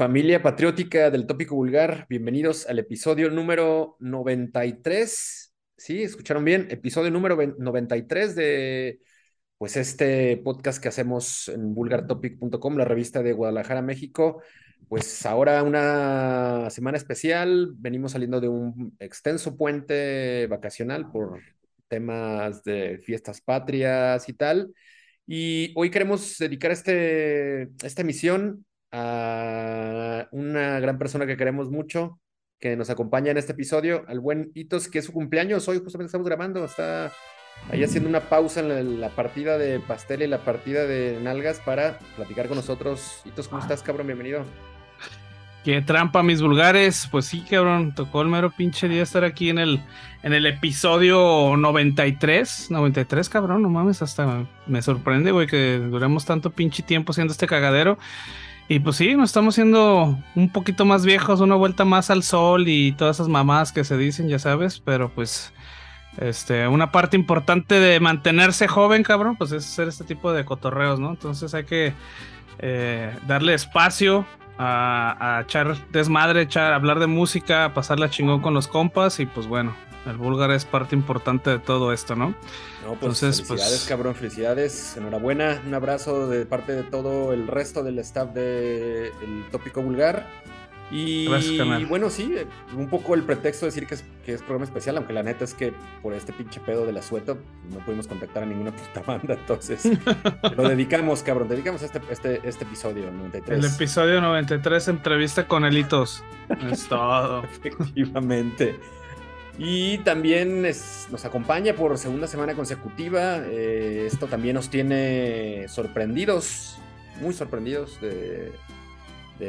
Familia patriótica del tópico vulgar, bienvenidos al episodio número 93. Sí, escucharon bien, episodio número 93 de pues este podcast que hacemos en vulgartopic.com, la revista de Guadalajara, México. Pues ahora una semana especial, venimos saliendo de un extenso puente vacacional por temas de fiestas patrias y tal. Y hoy queremos dedicar este, esta emisión a una gran persona que queremos mucho, que nos acompaña en este episodio, al buen Hitos, que es su cumpleaños. Hoy justamente estamos grabando, está ahí haciendo una pausa en la, partida de pastel y la partida de nalgas para platicar con nosotros. Hitos, ¿cómo estás, cabrón? Bienvenido. Qué trampa, mis vulgares. Pues sí, cabrón, tocó el mero pinche día estar aquí en el, en el episodio 93. 93, cabrón, no mames, hasta me sorprende, güey, que duremos tanto pinche tiempo haciendo este cagadero. Y pues sí, nos estamos siendo un poquito más viejos, una vuelta más al sol y todas esas mamadas que se dicen, ya sabes, pero pues este, una parte importante de mantenerse joven, cabrón, pues es hacer este tipo de cotorreos, ¿no? Entonces hay que eh, darle espacio a, a, echar desmadre, echar, hablar de música, pasarla chingón con los compas y pues bueno, el búlgar es parte importante de todo esto, ¿no? No, pues Entonces, felicidades, pues... cabrón, felicidades. Enhorabuena, un abrazo de parte de todo el resto del staff de El Tópico Vulgar. Y, bueno, sí, un poco el pretexto de decir que es, que es programa especial, aunque la neta es que por este pinche pedo de la sueta no pudimos contactar a ninguna puta banda, entonces lo dedicamos, cabrón, dedicamos este, este, este episodio 93. El episodio 93, entrevista con Elitos. es todo. Efectivamente. Y también nos acompaña por segunda semana consecutiva. Eh, esto también nos tiene sorprendidos, muy sorprendidos de,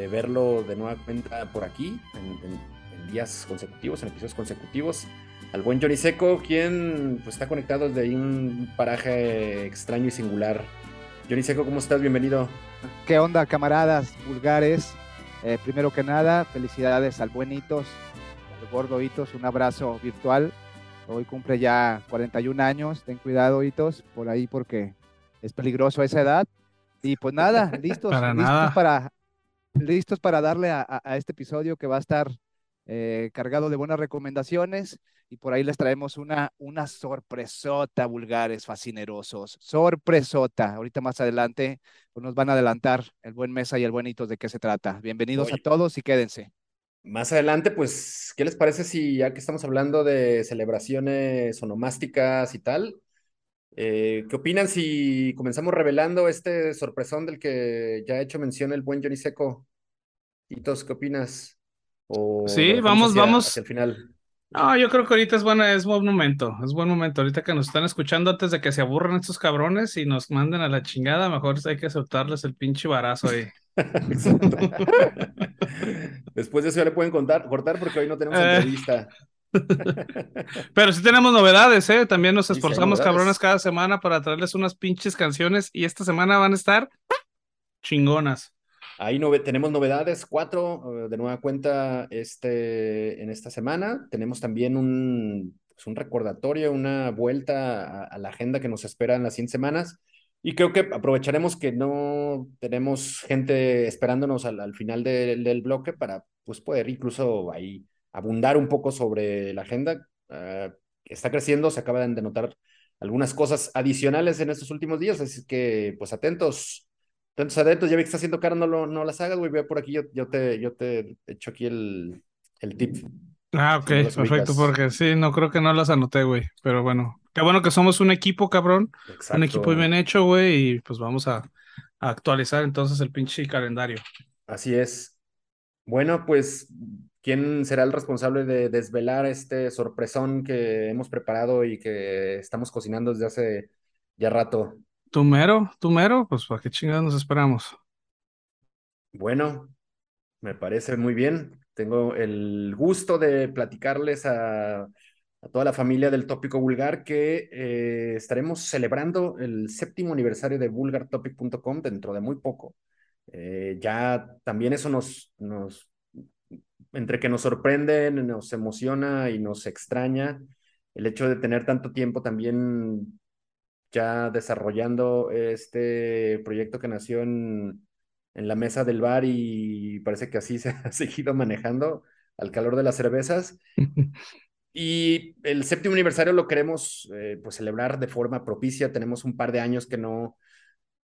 verlo de nueva cuenta por aquí, en, días consecutivos, en episodios consecutivos. Al buen Johnny Seco, quien pues, está conectado desde un paraje extraño y singular. Johnny Seco, ¿cómo estás? Bienvenido. ¿Qué onda, camaradas vulgares? Eh, primero que nada, felicidades al buenitos gordo Hitos, un abrazo virtual. Hoy cumple ya 41 años, ten cuidado Hitos, por ahí porque es peligroso a esa edad. Y pues nada, listos, para listos, Para, listos para darle a, este episodio que va a estar eh, cargado de buenas recomendaciones y por ahí les traemos una, una sorpresota, vulgares, fascinerosos, sorpresota. Ahorita más adelante pues nos van a adelantar el buen Mesa y el buen Hitos de qué se trata. Bienvenidos a todos y quédense. Más adelante, pues, ¿qué les parece si ya que estamos hablando de celebraciones onomásticas y tal, eh, ¿qué opinan si comenzamos revelando este sorpresón del que ya ha hecho mención el buen Johnny Seco? Hitos, ¿qué opinas? sí, vamos, vamos. Hacia el final. No, yo creo que ahorita es, buena, es buen momento, es buen momento. Ahorita que nos están escuchando antes de que se aburran estos cabrones y nos manden a la chingada, mejor hay que soltarles el pinche barazo ahí. Después de eso ya le pueden contar, cortar porque hoy no tenemos eh. entrevista. Pero sí tenemos novedades, ¿eh? También nos esforzamos cabrones cada semana para traerles unas pinches canciones y esta semana van a estar chingonas. Ahí tenemos novedades, cuatro eh, de nueva cuenta este, en esta semana. Tenemos también un, pues, un recordatorio, una vuelta a, la agenda que nos espera en las 100 semanas. Y creo que aprovecharemos que no tenemos gente esperándonos al, final del bloque para pues, poder incluso ahí abundar un poco sobre la agenda. Uh, está creciendo, se acaban de notar algunas cosas adicionales en estos últimos días, así que pues atentos tantos adeptos, ya vi que está haciendo cara, no, lo, no las hagas, güey, ve por aquí, yo, yo, te, yo te echo aquí el, el tip. Ah, ok, perfecto, porque sí, no creo que no las anoté, güey, pero bueno, qué bueno que somos un equipo, cabrón, un equipo bien hecho, güey, y pues vamos a, a actualizar entonces el pinche calendario. Así es. Bueno, pues, ¿quién será el responsable de desvelar este sorpresón que hemos preparado y que estamos cocinando desde hace ya rato? ¿Tu mero? Pues para qué chingados nos esperamos. Bueno, me parece muy bien. Tengo el gusto de platicarles a, toda la familia del Tópico Vulgar que eh, estaremos celebrando el séptimo aniversario de vulgartopic.com dentro de muy poco. Eh, ya también eso nos, nos, entre que nos sorprende, nos emociona y nos extraña, el hecho de tener tanto tiempo también ya desarrollando este proyecto que nació en, en la mesa del bar y parece que así se ha seguido manejando al calor de las cervezas. Y el séptimo aniversario lo queremos eh, pues celebrar de forma propicia. Tenemos un par de años que no,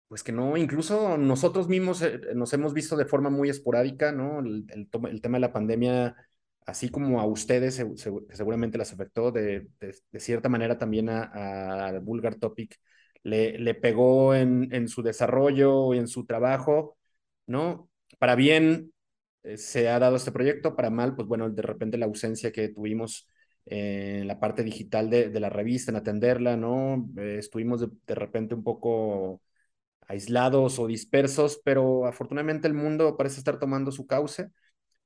pues que no, incluso nosotros mismos eh, nos hemos visto de forma muy esporádica, ¿no? El, el, tema de la pandemia, así como a ustedes, que seguramente las afectó de, de, cierta manera también a, a Vulgar Topic, le, le pegó en, en su desarrollo y en su trabajo, ¿no? Para bien eh, se ha dado este proyecto, para mal, pues bueno, de repente la ausencia que tuvimos en la parte digital de, de, la revista, en atenderla, ¿no? Eh, estuvimos de, de, repente un poco aislados o dispersos, pero afortunadamente el mundo parece estar tomando su cauce.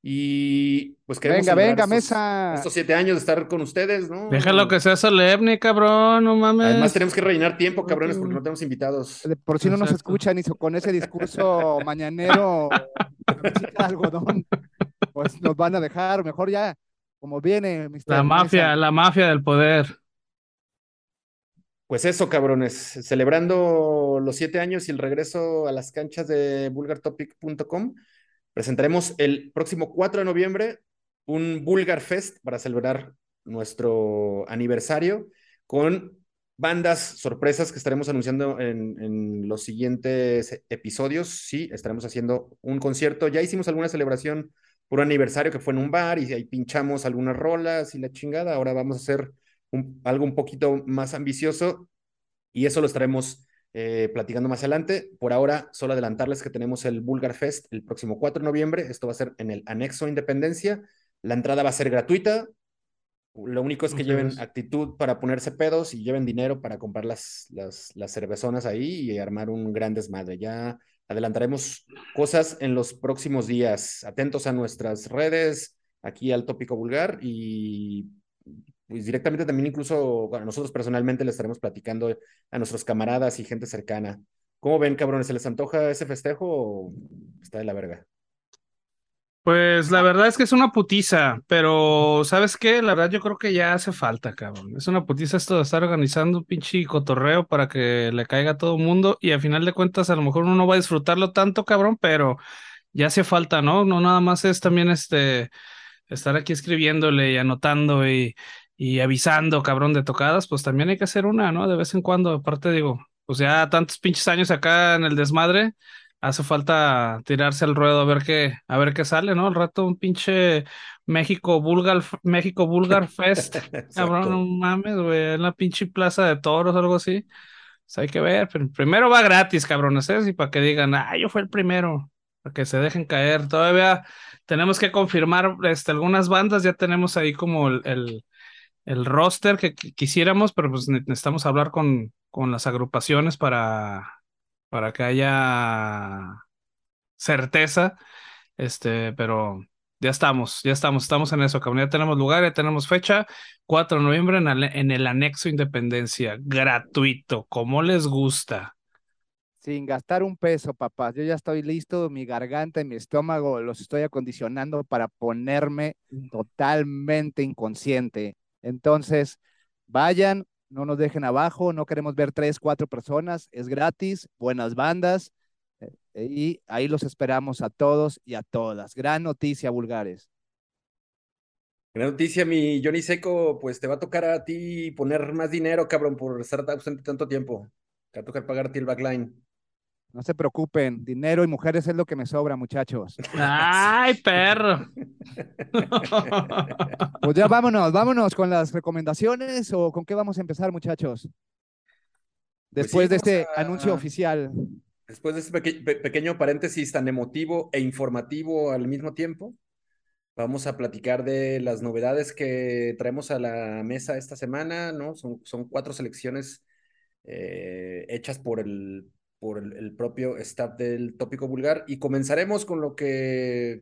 Y pues queremos venga, venga, estos, mesa. estos siete años de estar con ustedes, ¿no? Déjalo que sea solemne, cabrón, no mames. Además tenemos que rellenar tiempo, cabrones, porque no tenemos invitados. Por si no nos escuchan y con ese discurso mañanero algodón, pues nos van a dejar, mejor ya, como viene. Mr. La mafia, Mesa. la mafia del poder. Pues eso, cabrones, celebrando los siete años y el regreso a las canchas de vulgartopic.com, presentaremos el próximo 4 de noviembre un Vulgar Fest para celebrar nuestro aniversario con bandas sorpresas que estaremos anunciando en, en, los siguientes episodios. Sí, estaremos haciendo un concierto. Ya hicimos alguna celebración por un aniversario que fue en un bar y ahí pinchamos algunas rolas y la chingada. Ahora vamos a hacer algo un poquito más ambicioso y eso lo estaremos eh, platicando más adelante. Por ahora, solo adelantarles que tenemos el Vulgar Fest el próximo 4 de noviembre. Esto va a ser en el anexo Independencia. La entrada va a ser gratuita. Lo único es que lleven actitud para ponerse pedos y lleven dinero para comprar las, las, las cervezonas ahí y armar un gran desmadre. Ya adelantaremos cosas en los próximos días. Atentos a nuestras redes, aquí al tópico vulgar y pues directamente también incluso nosotros personalmente le estaremos platicando a nuestros camaradas y gente cercana. ¿Cómo ven, cabrones? ¿Se les antoja ese festejo o está de la verga? Pues la verdad es que es una putiza, pero ¿sabes qué? La verdad yo creo que ya hace falta, cabrón. Es una putiza esto de estar organizando un pinche cotorreo para que le caiga a todo el mundo y al final de cuentas a lo mejor uno no va a disfrutarlo tanto, cabrón, pero ya hace falta, ¿no? No nada más es también este estar aquí escribiéndole y anotando y, y avisando, cabrón, de tocadas, pues también hay que hacer una, ¿no? De vez en cuando, aparte digo, pues ya tantos pinches años acá en el desmadre, hace falta tirarse al ruedo a ver qué, a ver qué sale, ¿no? Al rato un pinche México Vulgar, México Vulgar Fest, cabrón, no mames, güey, en la pinche plaza de toros o algo así. Pues hay que ver, pero primero va gratis, cabrones, ¿eh? Y para que digan, ah, yo fui el primero, para que se dejen caer. Todavía tenemos que confirmar este, algunas bandas, ya tenemos ahí como el, el el roster que quisiéramos, pero pues necesitamos hablar con, con las agrupaciones para, para que haya certeza. Este, pero ya estamos, ya estamos, estamos en eso, cabrón. Ya tenemos lugar, ya tenemos fecha, 4 de noviembre en el, en el anexo Independencia, gratuito, como les gusta. Sin gastar un peso, papás. Yo ya estoy listo, mi garganta y mi estómago los estoy acondicionando para ponerme totalmente inconsciente. Entonces, vayan, no nos dejen abajo, no queremos ver tres, cuatro personas, es gratis, buenas bandas, eh, y ahí los esperamos a todos y a todas. Gran noticia, vulgares. Gran noticia, mi Johnny Seco, pues te va a tocar a ti poner más dinero, cabrón, por estar ausente tanto tiempo. Te va a tocar pagarte el backline. No se preocupen, dinero y mujeres es lo que me sobra, muchachos. ¡Ay, perro! pues ya vámonos, vámonos con las recomendaciones o con qué vamos a empezar, muchachos. Después pues sí, de este a... anuncio oficial. Después de este peque pe pequeño paréntesis tan emotivo e informativo al mismo tiempo, vamos a platicar de las novedades que traemos a la mesa esta semana, ¿no? Son, son cuatro selecciones eh, hechas por el, por el, propio staff del tópico vulgar y comenzaremos con lo que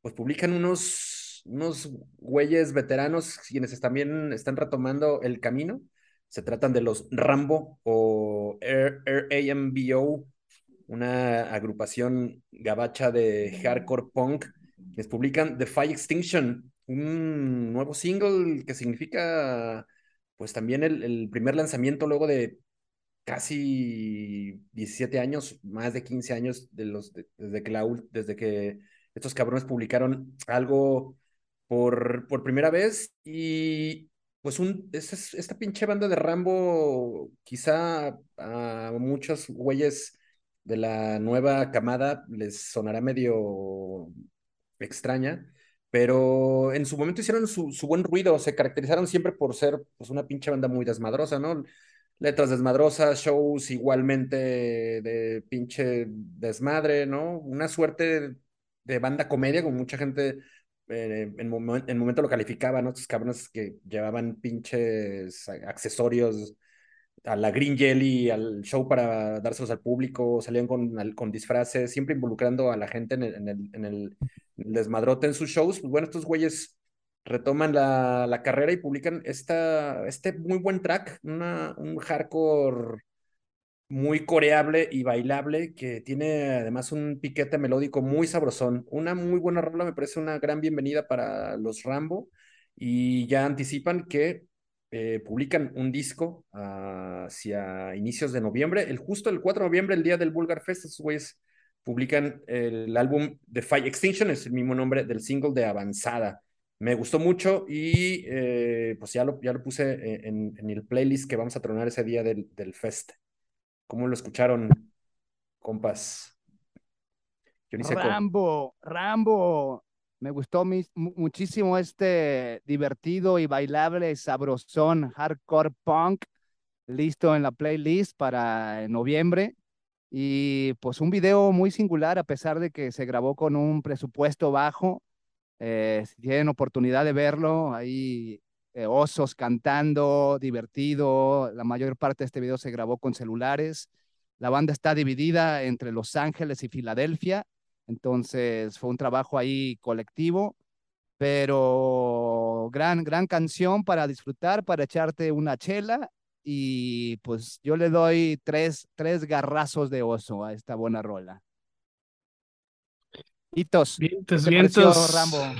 pues publican unos, unos güeyes veteranos quienes también están retomando el camino. Se tratan de los Rambo o Air, Air AMBO, una agrupación gabacha de hardcore punk. Les publican The Fire Extinction, un nuevo single que significa pues también el primer lanzamiento luego de casi 17 años, más de 15 años de los, desde, que la, desde que estos cabrones publicaron algo por, por primera vez y pues un, esta pinche banda de Rambo quizá a muchos güeyes de la nueva camada les sonará medio extraña, pero en su momento hicieron su, su, buen ruido, se caracterizaron siempre por ser pues, una pinche banda muy desmadrosa, ¿no? Letras desmadrosas, shows igualmente de pinche desmadre, ¿no? Una suerte de banda comedia, con mucha gente eh, en, en, momento lo calificaba, ¿no? Estos cabrones que llevaban pinches accesorios a la Green Jelly, al show para dárselos al público, salían con, con disfraces, siempre involucrando a la gente en el, en el, en el desmadrote en sus shows. Pues bueno, estos güeyes retoman la, carrera y publican esta, este muy buen track, una, un hardcore muy coreable y bailable, que tiene además un piquete melódico muy sabrosón. Una muy buena rola, me parece una gran bienvenida para los Rambo. Y ya anticipan que eh, publican un disco hacia inicios de noviembre. El justo el 4 de noviembre, el día del Bulgar Fest, esos güeyes publican el álbum The Fight Extinction, es el mismo nombre del single de Avanzada. Me gustó mucho y eh, pues ya lo, ya lo puse en, en, el playlist que vamos a tronar ese día del, del fest. ¿Cómo lo escucharon, compas? Rambo, Rambo. Me gustó muchísimo este divertido y bailable sabrosón hardcore punk listo en la playlist para noviembre. Y pues un video muy singular a pesar de que se grabó con un presupuesto bajo. Eh, si tienen oportunidad de verlo, ahí eh, osos cantando, divertido. La mayor parte de este video se grabó con celulares. La banda está dividida entre Los Ángeles y Filadelfia, entonces fue un trabajo ahí colectivo, pero gran, gran canción para disfrutar, para echarte una chela y pues yo le doy tres, tres garrazos de oso a esta buena rola. Hitos. Vientos, vientos. Rambo?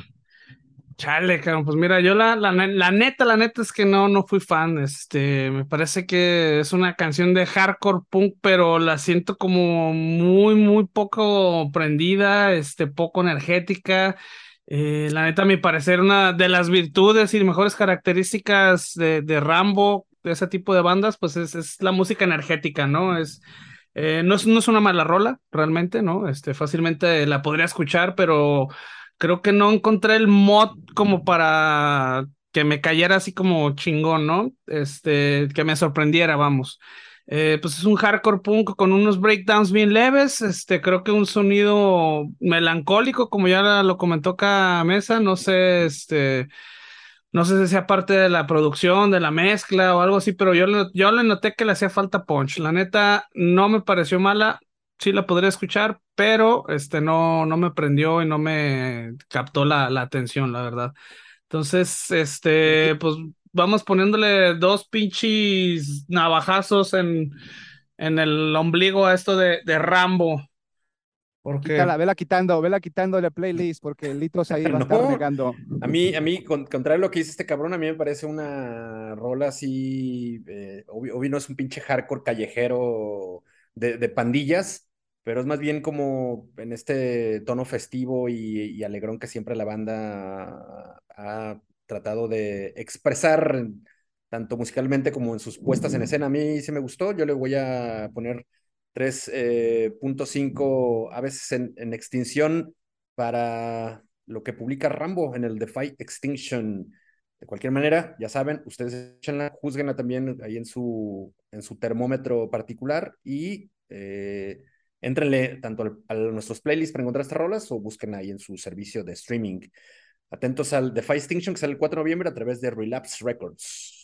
Chale, cabrón, pues mira, yo la, la, la, neta, la neta es que no, no fui fan. Este, me parece que es una canción de hardcore punk, pero la siento como muy, muy poco prendida, este, poco energética. Eh, la neta, a mi parecer, una de las virtudes y mejores características de, de Rambo, de ese tipo de bandas, pues es, es la música energética, ¿no? Es, eh, no, es, no es una mala rola, realmente, ¿no? Este, fácilmente la podría escuchar, pero creo que no encontré el mod como para que me cayera así como chingón, ¿no? Este, que me sorprendiera, vamos. Eh, pues es un hardcore punk con unos breakdowns bien leves, este, creo que un sonido melancólico, como ya lo comentó acá Mesa, no sé, este, no sé si sea parte de la producción, de la mezcla o algo así, pero yo, yo le noté que le hacía falta punch. La neta, no me pareció mala, sí la podría escuchar, pero este no, no me prendió y no me captó la, la atención, la verdad. Entonces, este, pues vamos poniéndole dos pinches navajazos en, en el ombligo a esto de, de Rambo. Porque... Quítala, vela quitando, vela quitando la playlist, porque el Litos ahí va a estar negando. A mí, a mí, contrario a lo que dice este cabrón, a mí me parece una rola así, eh, obvio, no es un pinche hardcore callejero de, de pandillas, pero es más bien como en este tono festivo y, alegrón que siempre la banda ha tratado de expresar, tanto musicalmente como en sus puestas en escena. A mí sí me gustó, yo le voy a poner 3.5 eh, a veces en, extinción para lo que publica Rambo en el Defy Extinction. De cualquier manera, ya saben, ustedes échenla, juzguenla también ahí en su, en su termómetro particular y eh, Entrenle tanto a nuestros playlists para encontrar estas rolas o busquen ahí en su servicio de streaming. Atentos al Fight Extinction que sale el 4 de noviembre a través de Relapse Records.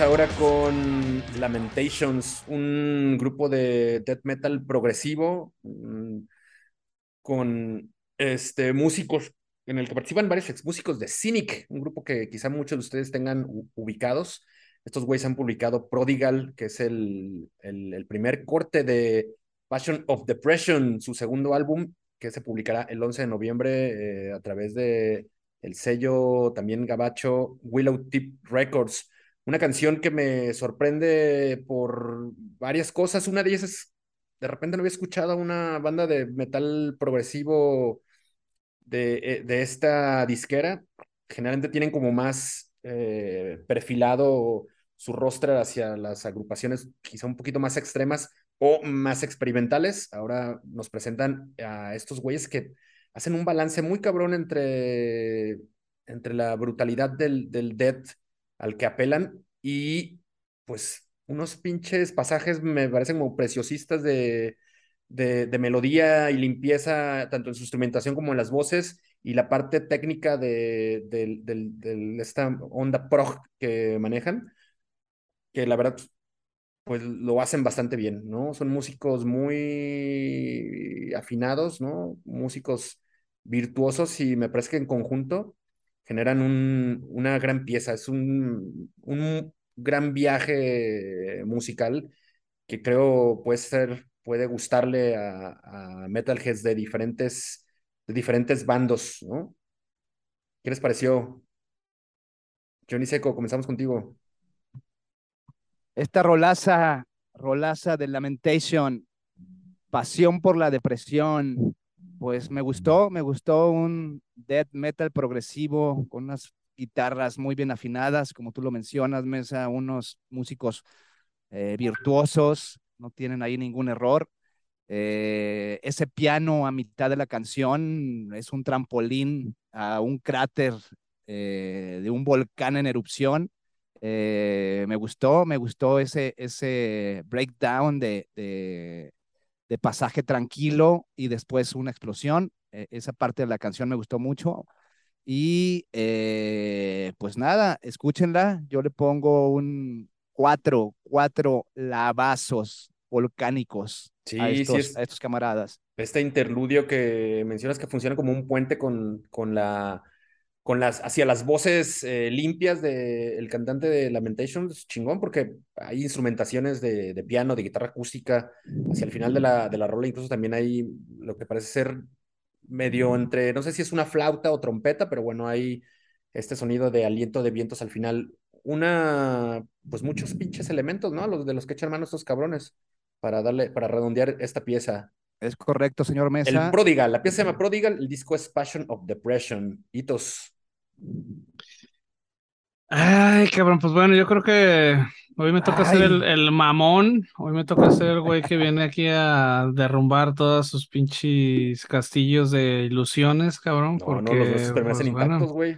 Ahora con Lamentations, un grupo de death metal progresivo mm, con este, músicos en el que participan varios ex músicos de Cynic, un grupo que quizá muchos de ustedes tengan ubicados. Estos güeyes han publicado Prodigal, que es el, el, primer corte de Passion of Depression, su segundo álbum, que se publicará el 11 de noviembre eh, a través de el sello también gabacho Willow Tip Records. Una canción que me sorprende por varias cosas. Una de ellas es, de repente no había escuchado una banda de metal progresivo de, eh, de esta disquera. Generalmente tienen como más eh, perfilado su rostro hacia las agrupaciones quizá un poquito más extremas o más experimentales. Ahora nos presentan a estos güeyes que hacen un balance muy cabrón entre, entre la brutalidad del, del death al que apelan y pues unos pinches pasajes me parecen como preciosistas de, de, melodía y limpieza, tanto en su instrumentación como en las voces, y la parte técnica de, de, esta onda prog que manejan, que la verdad, pues lo hacen bastante bien, ¿no? Son músicos muy afinados, ¿no? Músicos virtuosos y me parece que en conjunto generan un, una gran pieza, es un, un gran viaje musical que creo puede ser, puede gustarle a, metalheads de diferentes, de diferentes bandos, ¿no? ¿Qué les pareció? Johnny Seco, comenzamos contigo. Esta rolaza, rolaza de Lamentation, pasión por la depresión, pues me gustó, me gustó un death metal progresivo con unas guitarras muy bien afinadas, como tú lo mencionas, Mesa, unos músicos eh, virtuosos, no tienen ahí ningún error. Eh, ese piano a mitad de la canción es un trampolín a un cráter eh, de un volcán en erupción. me gustó, me gustó ese, ese breakdown de, de pasaje tranquilo y después una explosión. E, esa parte de la canción me gustó mucho. Y eh, pues nada, escúchenla. Yo le pongo un cuatro, cuatro lavazos volcánicos a, estos, a estos camaradas. Este interludio que mencionas que funciona como un puente con, con la con las, hacia las voces eh, limpias del cantante de Lamentations, chingón, porque hay instrumentaciones de, de, piano, de guitarra acústica, hacia el final de la, de la rola incluso también hay lo que parece ser medio entre, no sé si es una flauta o trompeta, pero bueno, hay este sonido de aliento de vientos al final. Una, pues muchos pinches elementos, ¿no? Los de los que echan mano estos cabrones para darle, para redondear esta pieza. Es correcto, señor Mesa. El Prodigal, la pieza se llama Prodigal, el disco es Passion of Depression. Hitos. Ay, cabrón, pues bueno, yo creo que hoy me toca ser el, mamón, hoy me toca ser el güey que viene aquí a derrumbar todos sus pinches castillos de ilusiones, cabrón. porque, no, los pues, intactos, güey.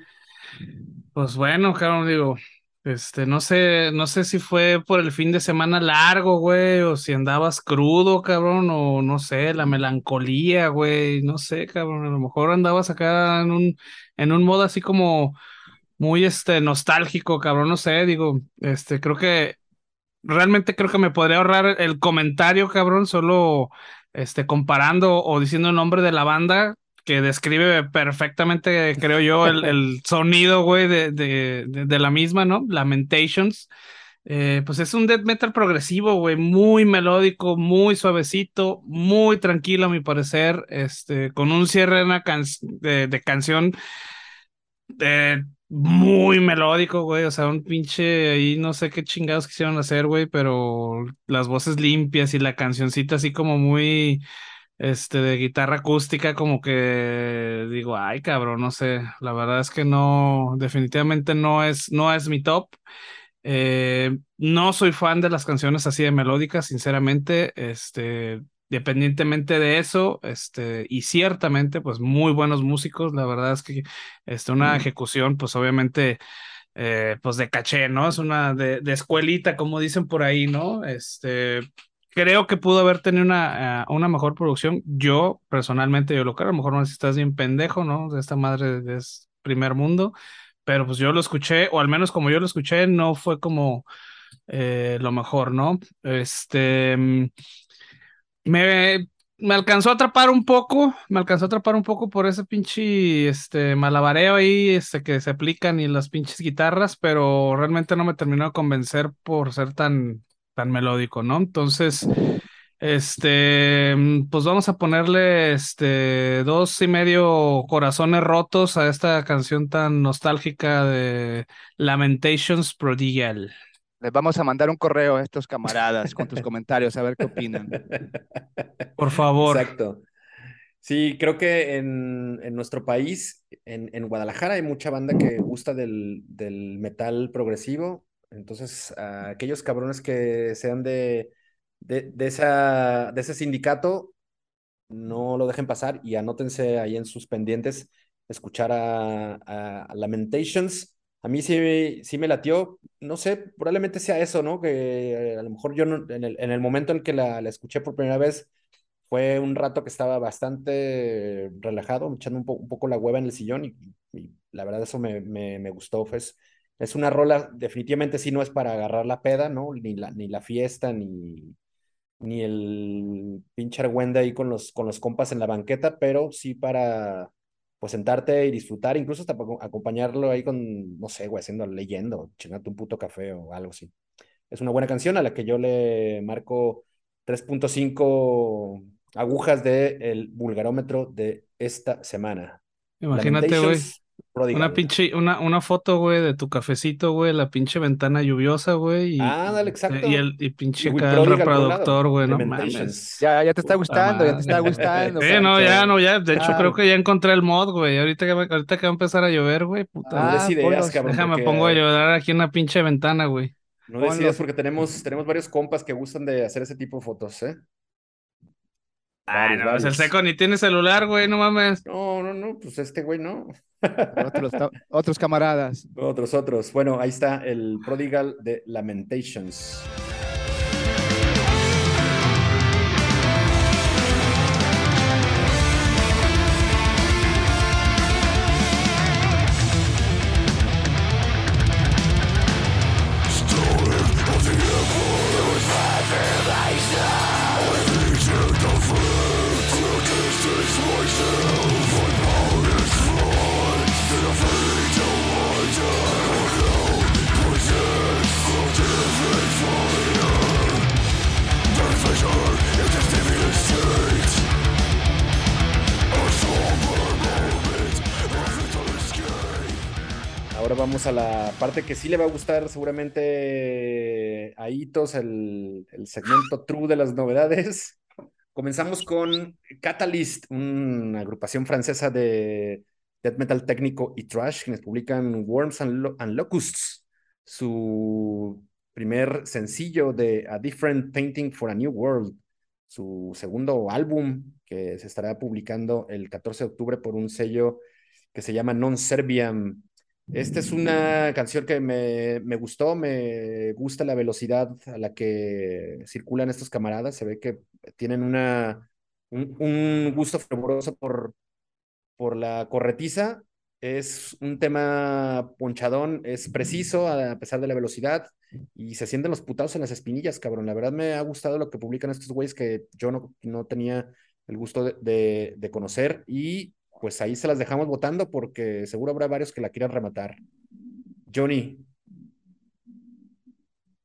Pues bueno, cabrón, digo, este, no sé, no sé si fue por el fin de semana largo, güey, o si andabas crudo, cabrón, o no sé, la melancolía, güey, no sé, cabrón, a lo mejor andabas acá en un, en un modo así como muy, este, nostálgico, cabrón, no sé, digo, este, creo que, realmente creo que me podría ahorrar el comentario, cabrón, solo, este, comparando o diciendo el nombre de la banda, que describe perfectamente, creo yo, el, sonido, güey, de, de, de, la misma, ¿no? Lamentations. Eh, pues es un death metal progresivo, güey, muy melódico, muy suavecito, muy tranquilo a mi parecer, este, con un cierre de, una de, canción de muy melódico, güey, o sea, un pinche ahí no sé qué chingados quisieron hacer, güey, pero las voces limpias y la cancioncita así como muy este, de guitarra acústica, como que digo, ay, cabrón, no sé, la verdad es que no, definitivamente no es, no es mi top. Eh, no soy fan de las canciones así de melódicas, sinceramente, este, dependientemente de eso, este, y ciertamente, pues muy buenos músicos, la verdad es que este, una ejecución, pues obviamente, eh, pues de caché, ¿no? Es una de, de, escuelita, como dicen por ahí, ¿no? Este, creo que pudo haber tenido una, eh, una mejor producción. Yo, personalmente, yo lo creo. A lo mejor no si estás bien pendejo, ¿no? De esta madre de primer mundo. pero pues yo lo escuché, o al menos como yo lo escuché, no fue como eh, lo mejor, ¿no? Este, mm, me, me alcanzó a atrapar un poco, me alcanzó a atrapar un poco por ese pinche este, malabareo ahí este, que se aplican y las pinches guitarras, pero realmente no me terminó de convencer por ser tan, tan melódico, ¿no? Entonces, este, pues vamos a ponerle este, dos y medio corazones rotos a esta canción tan nostálgica de Lamentations Prodigal. Les vamos a mandar un correo a estos camaradas con tus comentarios a ver qué opinan. Por favor. Exacto. Sí, creo que en, en nuestro país, en, en, Guadalajara, hay mucha banda que gusta del, del metal progresivo. Entonces, aquellos cabrones que sean de, de, de, esa, de ese sindicato, no lo dejen pasar y anótense ahí en sus pendientes escuchar a, Lamentations a mí sí, sí me latió, no sé, probablemente sea eso, ¿no? Que a lo mejor yo no, en, el, en el momento en que la, escuché por primera vez fue un rato que estaba bastante relajado, echando un, po, un poco la hueva en el sillón y, y la verdad eso me, me, me gustó. Pues, es una rola, definitivamente sí no es para agarrar la peda, ¿no? Ni la, ni la fiesta, ni, ni el pinche argüende ahí con los, con los compas en la banqueta, pero sí para pues sentarte y disfrutar, incluso hasta acompañarlo ahí con, no sé, güey, haciendo, leyendo, chingando un puto café o algo así. Es una buena canción a la que yo le marco 3.5 agujas del el vulgarómetro de esta semana. Imagínate, güey. Una pinche, una, una foto, güey, de tu cafecito, güey, la pinche ventana lluviosa, güey. ah, dale, exacto. Y el y pinche acá el reproductor, güey, no mames. Ya, ya te está gustando, ya te está gustando. Sí, no, ya, no, ya. De hecho, creo que ya encontré el mod, güey. Ahorita que, ahorita que va a empezar a llover, güey, puta. Ah, ideas, cabrón, Déjame porque... pongo a llorar aquí en una pinche ventana, güey. No decidas porque tenemos, tenemos varios compas que gustan de hacer ese tipo de fotos, ¿eh? Ah, no, pues el seco ni tiene celular, güey, no mames. No, no, no, pues este güey no. Otros, otros camaradas. Otros, otros. Bueno, ahí está el Prodigal de Lamentations. A la parte que sí le va a gustar seguramente a Hitos, el, el segmento true de las novedades. Comenzamos con Catalyst, una agrupación francesa de death metal técnico y trash, quienes publican Worms and, Lo and Locusts, su primer sencillo de A Different Painting for a New World, su segundo álbum que se estará publicando el 14 de octubre por un sello que se llama Non Serbiam esta es una canción que me, me, gustó, me gusta la velocidad a la que circulan estos camaradas, se ve que tienen una, un, gusto fervoroso por, por la corretiza, es un tema ponchadón, es preciso a pesar de la velocidad y se sienten los putados en las espinillas, cabrón. La verdad me ha gustado lo que publican estos güeyes que yo no, no tenía el gusto de, de conocer y pues ahí se las dejamos votando porque seguro habrá varios que la quieran rematar. Johnny.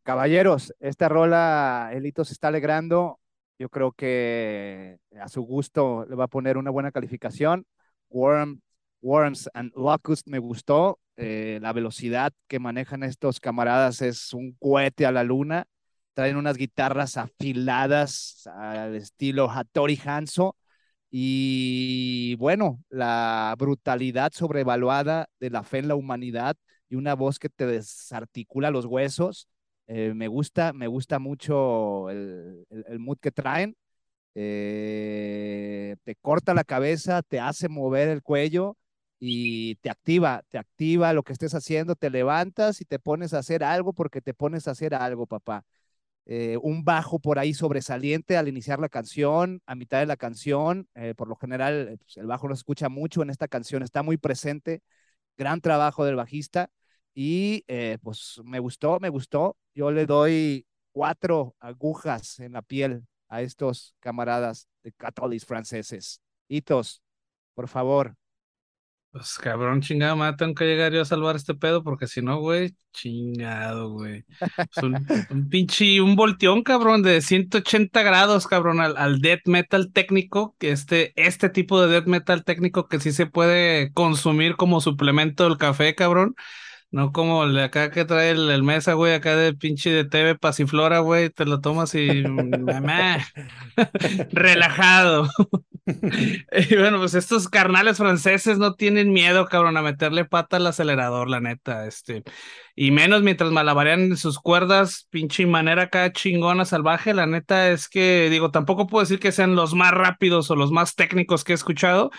Caballeros, esta rola, Elito se está alegrando. Yo creo que a su gusto le va a poner una buena calificación. Worm, Worms and Locust me gustó. Eh, la velocidad que manejan estos camaradas es un cohete a la luna. Traen unas guitarras afiladas al estilo Hattori Hanzo y bueno, la brutalidad sobrevaluada de la fe en la humanidad y una voz que te desarticula los huesos. Eh, me gusta, me gusta mucho el, el, mood que traen. Eh, te corta la cabeza, te hace mover el cuello y te activa, te activa lo que estés haciendo, te levantas y te pones a hacer algo porque te pones a hacer algo, papá. Eh, un bajo por ahí sobresaliente al iniciar la canción, a mitad de la canción. Eh, por lo general, eh, pues, el bajo no se escucha mucho en esta canción, está muy presente gran trabajo del bajista y pues me gustó, me gustó. Yo le doy cuatro agujas en la piel a estos camaradas de católicos franceses. Hitos, por favor, pues cabrón, chingado, me tengo que llegar yo a salvar este pedo, porque si no, güey, chingado, güey. Es un, pinche, un volteón, cabrón, de 180 grados, cabrón, al, al, death metal técnico, que este, este tipo de death metal técnico que sí se puede consumir como suplemento del café, cabrón. No como el de acá que trae el, mesa, güey, acá de pinche de TV pasiflora, güey, te lo tomas y... relajado. y bueno, pues estos carnales franceses no tienen miedo, cabrón, a meterle pata al acelerador, la neta, este. Y menos mientras malabarean sus cuerdas, pinche manera acá chingona, salvaje. La neta es que, digo, tampoco puedo decir que sean los más rápidos o los más técnicos que he escuchado,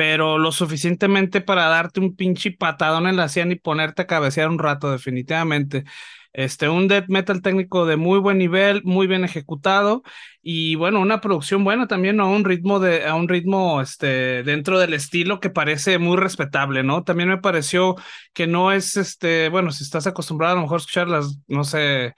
pero lo suficientemente para darte un pinche patadón en la sien y ponerte a cabecear un rato, definitivamente. Este, un death metal técnico de muy buen nivel, muy bien ejecutado y bueno, una producción buena también a un ritmo de, a un ritmo este, dentro del estilo que parece muy respetable, ¿no? También me pareció que no es este, bueno, si estás acostumbrado a lo mejor a escuchar las, no sé,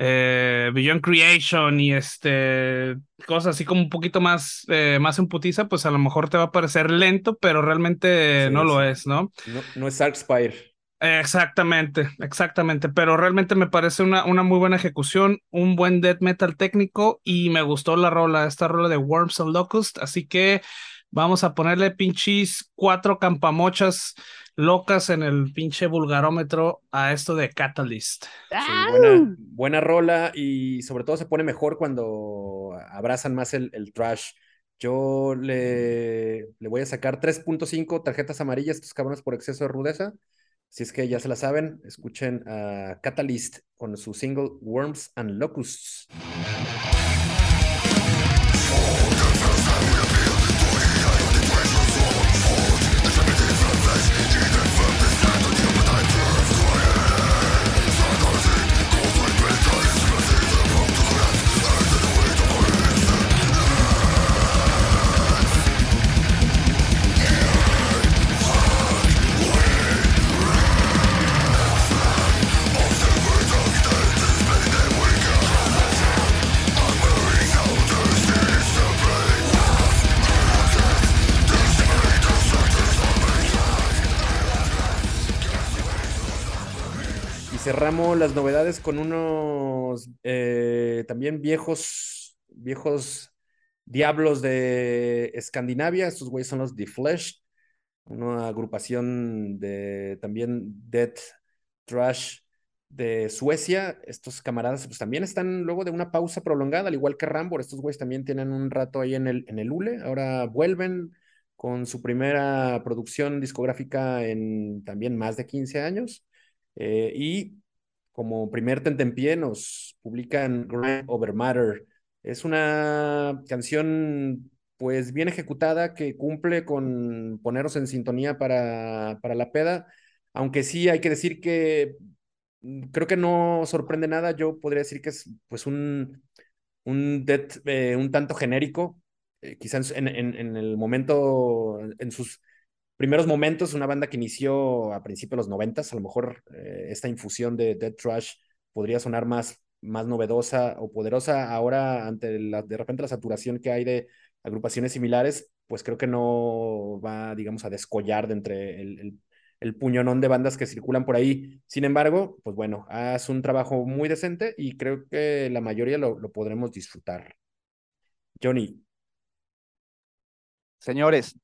eh, Beyond Creation y este cosas así como un poquito más, eh, más en putiza, pues a lo mejor te va a parecer lento, pero realmente no lo es, ¿no? ¿no? No es Arkspire. Exactamente, exactamente, pero realmente me parece una, una muy buena ejecución, un buen death metal técnico y me gustó la rola, esta rola de Worms and Locust, así que vamos a ponerle pinches cuatro campamochas locas en el pinche vulgarómetro a esto de Catalyst. buena, buena, rola y sobre todo se pone mejor cuando abrazan más el, el trash. Yo le, le voy a sacar 3.5 tarjetas amarillas a estos cabrones por exceso de rudeza. Si es que ya se la saben, escuchen a Catalyst con su single Worms and Locusts. Las novedades con unos eh, también viejos, viejos diablos de Escandinavia. Estos güeyes son los The Flesh, una agrupación de también Death Trash de Suecia. Estos camaradas pues también están luego de una pausa prolongada, al igual que Rambor. Estos güeyes también tienen un rato ahí en el, en el ULE. Ahora vuelven con su primera producción discográfica en también más de 15 años. Eh, y como primer tentempié nos publican Grind Over Matter. Es una canción pues bien ejecutada que cumple con ponernos en sintonía para, para la peda, aunque sí hay que decir que mm, creo que no sorprende nada, yo podría decir que es pues un, un eh, un tanto genérico, eh, quizás en, en, el momento, en sus primeros momentos, una banda que inició a principios de los noventas, a lo mejor eh, esta infusión de Dead Trash podría sonar más, más novedosa o poderosa ahora ante la, de repente la saturación que hay de agrupaciones similares, pues creo que no va, digamos, a descollar de entre el, puñonón de bandas que circulan por ahí. Sin embargo, pues bueno, haz un trabajo muy decente y creo que la mayoría lo podremos disfrutar. Johnny. Señores,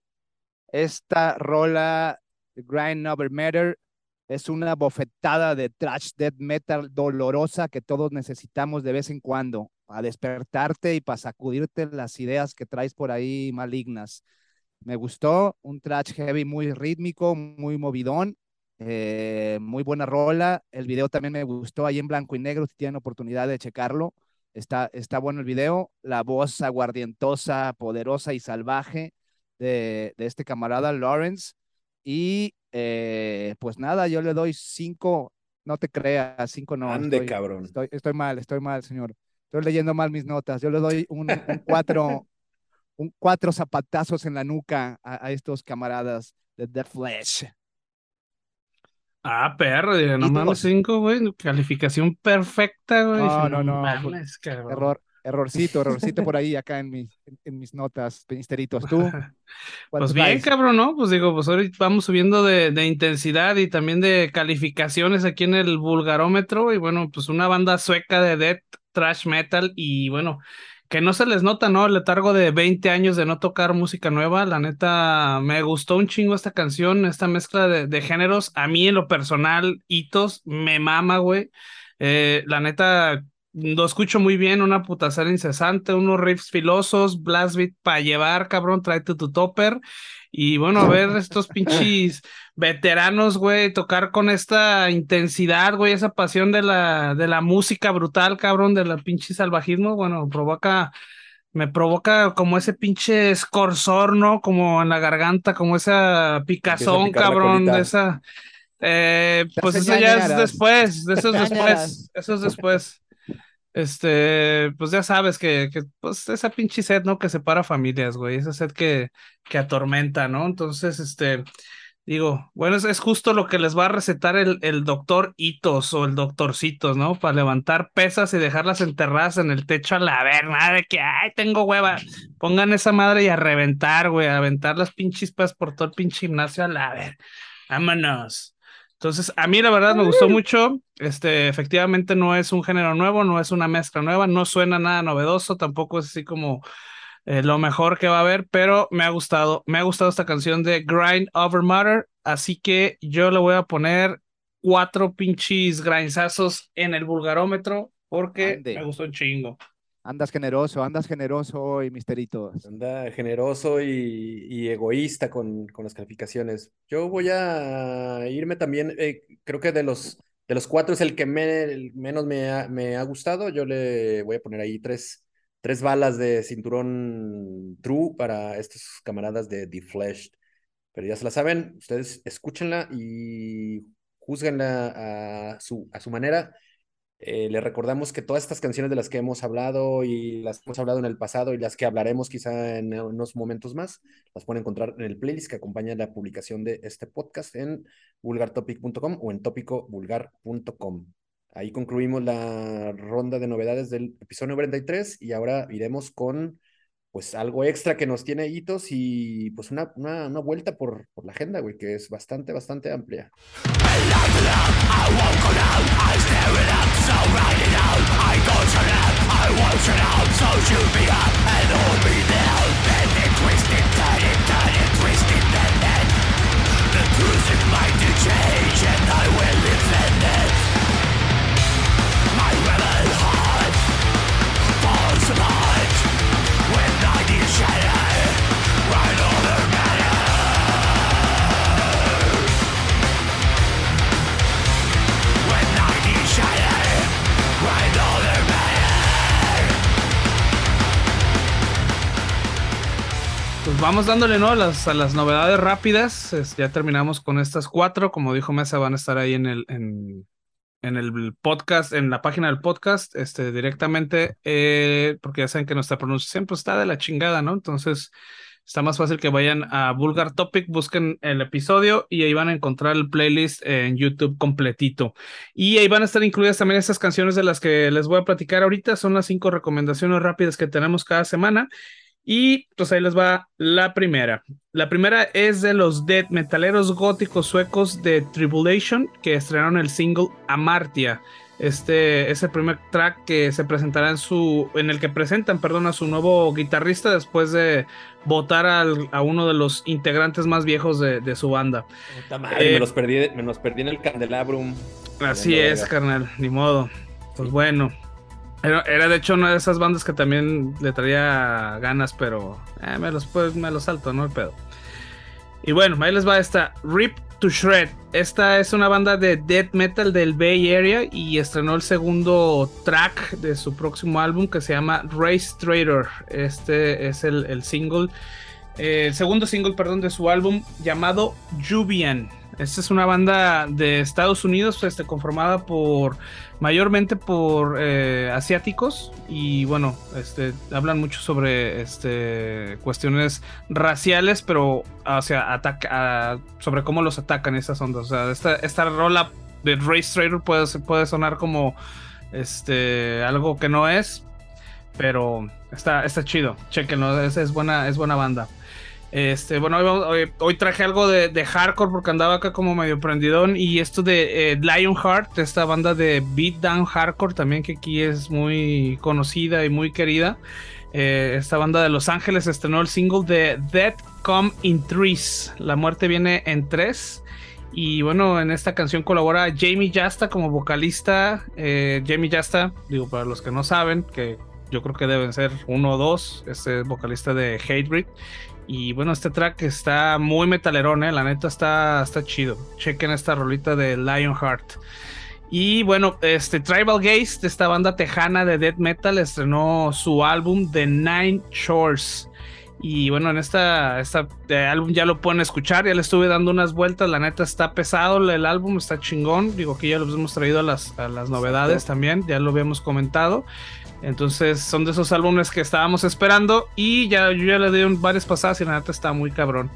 esta rola, Grind Over Matter, es una bofetada de trash death metal dolorosa que todos necesitamos de vez en cuando, para despertarte y para sacudirte las ideas que traes por ahí malignas. Me gustó, un trash heavy muy rítmico, muy movidón, eh, muy buena rola. El video también me gustó ahí en blanco y negro, si tienen oportunidad de checarlo. Está, está bueno el video, la voz aguardientosa, poderosa y salvaje de, este camarada Lawrence. Y eh, pues nada, yo le doy cinco, no te creas, cinco no. Ande, estoy, cabrón. Estoy, mal, estoy mal, señor. Estoy leyendo mal mis notas. Yo le doy un, cuatro, un cuatro zapatazos en la nuca a, estos camaradas de The Flash. Ah, perro, no mames. 5, güey. Calificación perfecta, güey. No, no, no, mames, cabrón. Error, errorcito, errorcito por ahí, acá en mis, en, en mis notas, Penisteritos. ¿Tú? Pues ¿Cuánto bien, traes? cabrón, ¿no? Pues digo, pues ahorita vamos subiendo de, de intensidad y también de calificaciones aquí en el vulgarómetro. Y bueno, pues una banda sueca de death, trash metal y bueno, que no se les nota, ¿no? El letargo de 20 años de no tocar música nueva. La neta, me gustó un chingo esta canción, esta mezcla de, de géneros. A mí en lo personal, hitos, me mama, güey. Eh, la neta, lo escucho muy bien, una putacera incesante, unos riffs filosos, blast beat para llevar, cabrón, tráete tu topper. Y bueno, a ver estos pinches veteranos, güey, tocar con esta intensidad, güey, esa pasión de la, de la música brutal, cabrón, de la pinche salvajismo, bueno, provoca, me provoca como ese pinche escorzor, ¿no? Como en la garganta, como esa picazón, cabrón, de esa. Eh, pues eso ya es después, de eso es después, eso es después. Este, pues ya sabes que, que pues esa pinche sed, ¿no? Que separa familias, güey, esa sed que, que atormenta, ¿no? Entonces, este, digo, bueno, es, es justo lo que les va a recetar el, el doctor Hitos o el doctorcitos, ¿no? Para levantar pesas y dejarlas enterradas en el techo a la ver, nada de que, ay, tengo hueva. Pongan esa madre y a reventar, güey, a aventar las pinches pesas por todo el pinche gimnasio a la ver. Vámonos. Entonces, a mí la verdad me gustó mucho. Este, efectivamente no es un género nuevo, no es una mezcla nueva, no suena nada novedoso, tampoco es así como eh, lo mejor que va a haber, pero me ha gustado, me ha gustado esta canción de Grind Over Matter, así que yo le voy a poner cuatro pinches grindazos en el vulgarómetro porque Ande. me gustó un chingo. Andas generoso, andas generoso hoy, Misteritos. Anda generoso y, y egoísta con, con las calificaciones. Yo voy a irme también, eh, creo que de los, de los cuatro es el que me- el menos me ha, me ha gustado. Yo le voy a poner ahí tres, tres balas de cinturón true para estos camaradas de The Fleshed. Pero ya se la saben, ustedes escúchenla y juzguenla a su, a su manera. Eh, les recordamos que todas estas canciones de las que hemos hablado y las que hemos hablado en el pasado y las que hablaremos quizá en unos momentos más, las pueden encontrar en el playlist que acompaña la publicación de este podcast en vulgartopic.com o en topicovulgar.com. Ahí concluimos la ronda de novedades del episodio 93 y ahora iremos con pues algo extra que nos tiene hitos y pues una, una, una vuelta por, por la agenda, güey, que es bastante, bastante amplia. Pues vamos dándole, ¿no? A las, las novedades rápidas. Es- ya terminamos con estas cuatro. Como dijo Mesa, van a estar ahí en el, en el podcast, en la página del podcast, este, directamente, eh, porque ya saben que nuestra pronunciación pues, está de la chingada, ¿no? Entonces, está más fácil que vayan a Vulgar Topic, busquen el episodio y ahí van a encontrar el playlist en YouTube completito. Y ahí van a estar incluidas también estas canciones de las que les voy a platicar ahorita. Son las cinco recomendaciones rápidas que tenemos cada semana. Y pues ahí les va la primera. La primera es de los death metaleros góticos suecos de Tribulation que estrenaron el single Amartia. Este es el primer track que se presentará en su en el que presentan, perdón, a su nuevo guitarrista después de votar al- a uno de los integrantes más viejos de, de su banda. Puta madre, Eh, me los perdí, me los perdí en el candelabrum. Así es, carnal, ni modo. Pues Sí. bueno. Era, de hecho una de esas bandas que también le traía ganas, pero eh, me los pues, me los salto, no el pedo. Y bueno, ahí les va esta Rip to Shred. Esta es una banda de death metal del Bay Area y estrenó el segundo track de su próximo álbum que se llama Race Trader. Este es el, el single, eh, el segundo single, perdón, de su álbum llamado Jubian. Esta es una banda de Estados Unidos, este, conformada por mayormente por eh, asiáticos y bueno, este, hablan mucho sobre este, cuestiones raciales, pero o sea, sobre cómo los atacan esas ondas. O sea, esta, esta rola de Race Trader puede, puede sonar como este, algo que no es, pero está, está chido. Chequenlo, es, es, buena, es buena banda. Este, bueno, hoy, traje algo de, hardcore porque andaba acá como medio prendidón. Y esto de eh, Lionheart, esta banda de beatdown hardcore también que aquí es muy conocida y muy querida. Eh, esta banda de Los Ángeles estrenó el single de Death Come in Threes. La muerte viene en tres. Y bueno, en esta canción colabora Jamie Jasta como vocalista. Eh, Jamie Jasta, digo, para los que no saben, que yo creo que deben ser uno o dos, este vocalista de Hatebreed. Y bueno, este track está muy metalerón, ¿eh? la neta está, está chido. Chequen esta rolita de Lionheart. Y bueno, este Tribal Gaze, de esta banda tejana de death metal, estrenó su álbum The Nine Shores. Y bueno, en esta, esta eh, álbum ya lo pueden escuchar, ya le estuve dando unas vueltas, la neta está pesado el álbum, está chingón, digo que ya los hemos traído a las, a las novedades también, ya lo habíamos comentado. Entonces son de esos álbumes que estábamos esperando y ya yo ya le di varias pasadas y la neta está muy cabrón.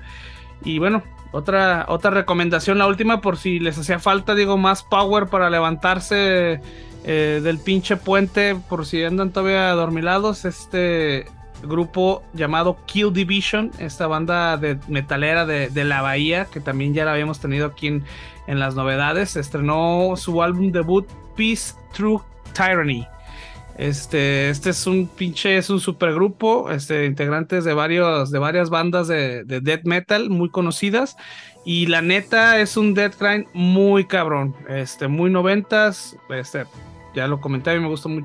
Y bueno, otra, otra recomendación, la última por si les hacía falta, digo, más power para levantarse eh, del pinche puente, por si andan todavía adormilados, este grupo llamado Kill Division, esta banda de metalera de, la bahía, que también ya la habíamos tenido aquí en, en las novedades, estrenó su álbum debut Peace Through Tyranny. Este, este es un pinche, es un supergrupo, este, integrantes de varios, de varias bandas de, de death metal muy conocidas. Y la neta es un death grind muy cabrón, este, muy noventas, este, ya lo comenté, a mí me gusta muy,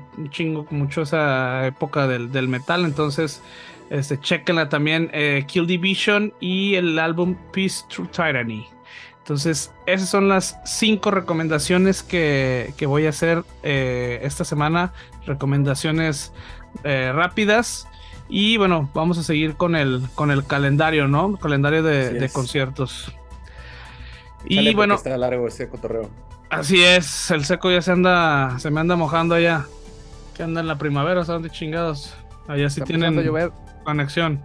mucho esa época del, del metal, entonces, este, chequenla también, eh, Kill Division y el álbum Peace Through Tyranny. Entonces, esas son las cinco recomendaciones que, voy a hacer eh, esta semana. Recomendaciones eh, rápidas. Y bueno, vamos a seguir con el, con el calendario, ¿no? calendario de, conciertos. y bueno. Está largo ese cotorreo. Así es, el seco ya se anda, se me anda mojando allá. Que anda en la primavera, ¿saben de chingados? Allá sí tienen conexión.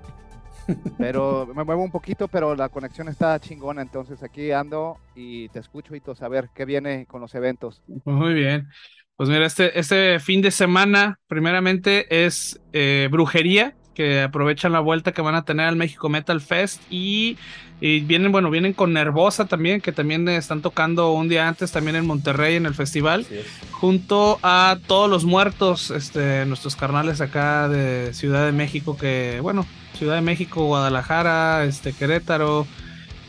Pero me muevo un poquito, pero la conexión está chingona. Entonces aquí ando y te escucho y a ver qué viene con los eventos. Muy bien. Pues mira, este, este fin de semana, primeramente es eh, Brujería, que aprovechan la vuelta que van a tener al México Metal Fest y, vienen, bueno, vienen con Nervosa también, que también están tocando un día antes también en Monterrey en el festival, junto a todos los muertos, este, nuestros carnales acá de Ciudad de México, que, bueno, Ciudad de México, Guadalajara, este, Querétaro,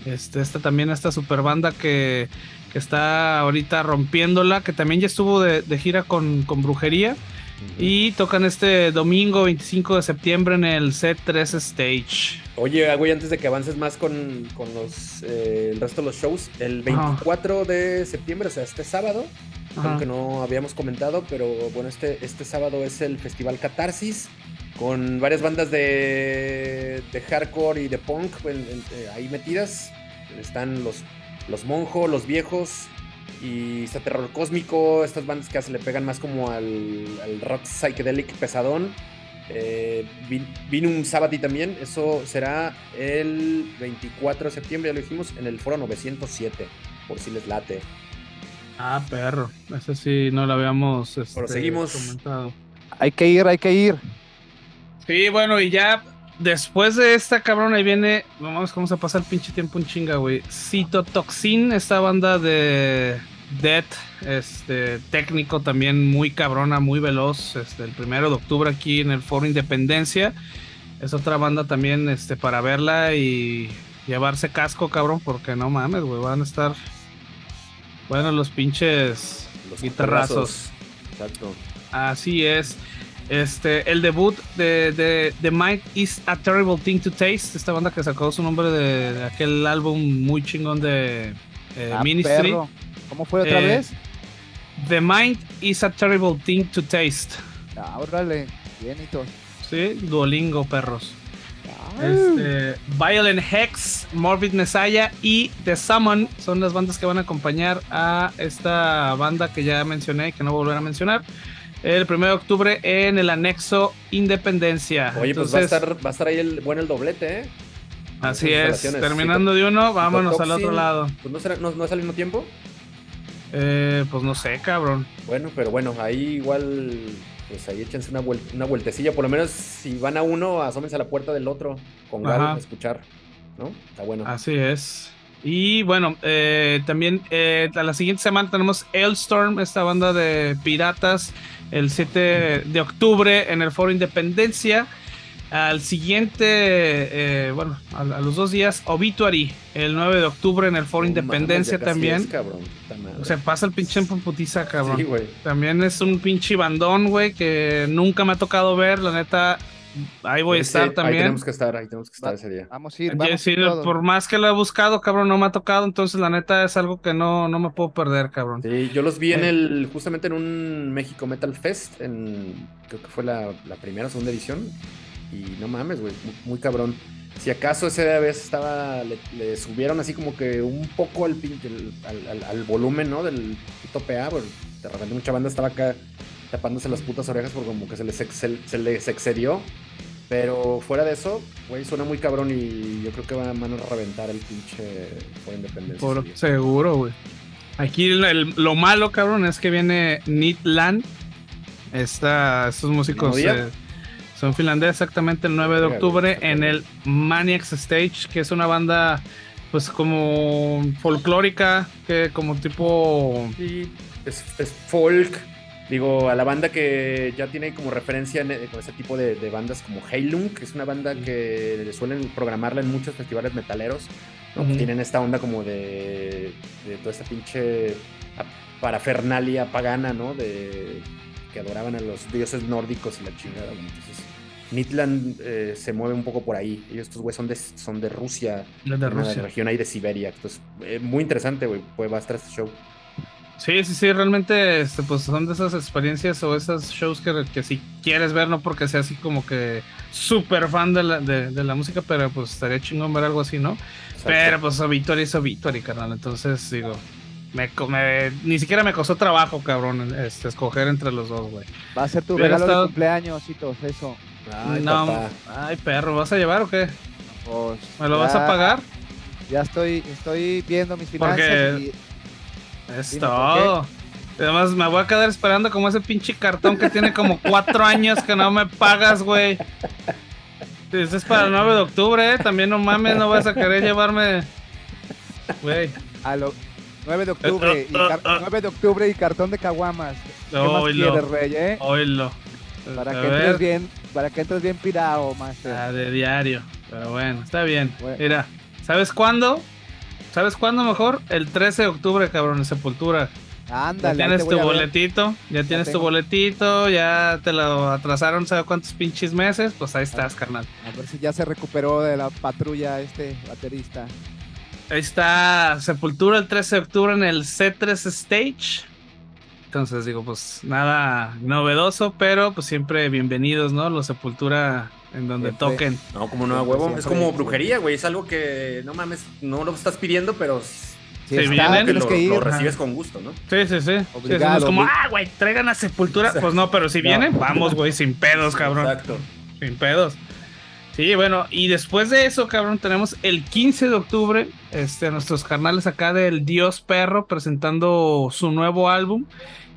este, esta también esta super banda que, que está ahorita rompiéndola, que también ya estuvo de, gira con, con Brujería. Y tocan este domingo 25 de septiembre en el C3 Stage. Oye, güey, antes de que avances más con, los, eh, el resto de los shows, el 24 de septiembre, o sea, este sábado, aunque no habíamos comentado, pero bueno, este, este sábado es el Festival Catarsis, con varias bandas de, de hardcore y de punk eh, ahí metidas. Están los, los Monjo, los Viejos, y está Terror Cósmico, estas bandas que se le pegan más como al, rock psychedelic pesadón. Eh, vino un sábado también, eso será el 24 de septiembre, ya lo dijimos, en el foro 907, por si les late. Ah, perro, eso sí no lo habíamos este, comentado. Hay que ir, hay que ir. Sí, bueno, y ya después de esta cabrón ahí viene, vamos, cómo se pasa el pinche tiempo un chinga, güey. Citotoxin, esta banda de Dead, este técnico también muy cabrona, muy veloz, este el primero de octubre aquí en el Foro Independencia. Es otra banda también este para verla y llevarse casco, cabrón, porque no mames, güey, van a estar bueno los pinches los guitarrazos. Exacto. Así es. Este, el debut de, de, The Mind is a Terrible Thing to Taste, esta banda que sacó su nombre de, aquel álbum muy chingón de eh, ah, Ministry. ¿Cómo fue otra eh, vez? The Mind is a Terrible Thing to Taste. Ah, órale, bienitos. Sí, Duolingo, perros. Este, Violent Hex, Morbid Messiah y The Summon son las bandas que van a acompañar a esta banda que ya mencioné y que no volveré a mencionar. El 1 de octubre en el anexo Independencia. Oye, pues va a, estar, va a estar ahí el, bueno el doblete, ¿eh? Así es, terminando de uno, vámonos al otro lado. Pues no, será, no, no es al mismo tiempo. Eh, pues no sé, cabrón. Bueno, pero bueno, ahí igual, pues ahí échense una, una vueltecilla. Por lo menos si van a uno, asómense a la puerta del otro con ganas de escuchar, ¿no? Está bueno. Así es. Y bueno, eh, también eh, a la siguiente semana tenemos Elstorm, esta banda de piratas, el 7 de octubre en el Foro Independencia. Al siguiente, eh, bueno, a, los dos días, Obituary, el 9 de octubre en el Foro Independencia también. o sea, pasa el pinche en putiza, cabrón. Sí, güey. También es un pinche bandón, güey, que nunca me ha tocado ver, la neta. Ahí voy a estar también. Ahí tenemos que estar, ahí tenemos que estar ese día. Vamos a ir, vamos sí, por más que lo he buscado, cabrón, no me ha tocado, entonces la neta es algo que no, no me puedo perder, cabrón. Sí, yo los vi en eh. el, justamente en un México Metal Fest, en, creo que fue la, la primera o segunda edición, y no mames, güey, muy, cabrón. Si acaso ese vez estaba, le, subieron así como que un poco al, al, al, volumen, ¿no? Del puto PA, porque de repente mucha banda estaba acá tapándose las putas orejas porque como que se les, se, les excedió. Pero fuera de eso, güey, suena muy cabrón y yo creo que van a reventar el pinche por independencia. Por seguro, güey. Aquí lo malo, cabrón, es que viene Nitland. Esta, estos músicos son finlandeses exactamente el 9 de octubre en el Maniacs Stage, que es una banda pues como folclórica, que como tipo... Sí, es, folk. Digo, a la banda que ya tiene como referencia con ese tipo de, bandas como Heilung, que es una banda que suelen programarla en muchos festivales metaleros. Tienen esta onda como de, de toda esta pinche parafernalia pagana, ¿no? De que adoraban a los dioses nórdicos y la chingada. Entonces, Midland eh, se mueve un poco por ahí. Ellos, estos güeyes son de, son de Rusia. De, de Rusia. la región ahí de Siberia. Entonces, eh, muy interesante, güey. Pues va a estar este show. Sí, sí, sí, realmente este, pues son de esas experiencias o esos shows que, que si quieres ver, no porque sea así como que súper fan de la, de, la música, pero pues estaría chingón ver algo así, ¿no? Pero pues Obituary es Obituary, carnal. Entonces, digo, me, ni siquiera me costó trabajo, cabrón, este, escoger entre los dos, güey. Va a ser tu regalo de cumpleaños, todo eso. Ay, no, ay, perro, ¿vas a llevar o qué? Pues, ¿Me lo vas a pagar? Ya estoy, estoy viendo mis finanzas Porque Es todo. Además, me voy a quedar esperando como ese pinche cartón que tiene como cuatro años que no me pagas, güey. Este es para el 9 de octubre, ¿eh? También no mames, no vas a querer llevarme. Güey. A lo 9 de octubre, y 9 de octubre y cartón de caguamas. ¿Qué más quieres, rey, eh? Oílo. Para que entres bien, para que entres bien pirado, master. Ah, de diario. Pero bueno, está bien. Mira, ¿sabes cuándo? ¿Sabes cuándo mejor? El 13 de octubre, cabrón, en Sepultura. Ándale. Ya tienes tu boletito, ya, tienes tu boletito, ya te lo atrasaron, ¿sabes cuántos pinches meses? Pues ahí estás, carnal. A ver si ya se recuperó de la patrulla este baterista. Ahí está Sepultura el 13 de octubre en el C3 Stage. Entonces digo, pues nada novedoso, pero pues siempre bienvenidos, ¿no? Los Sepultura en donde toquen. No, como no, huevo. es como brujería, güey. Es algo que, no mames, no lo estás pidiendo, pero si vienen, lo, que lo, recibes con gusto, ¿no? Sí, sí, sí. es como, ah, güey, traigan a Sepultura. Pues no, pero si vienen, vamos, güey, sin pedos, cabrón. Exacto. Sin pedos. Sí, bueno, y después de eso, cabrón, tenemos el 15 de octubre, este, nuestros carnales acá del Dios Perro presentando su nuevo álbum.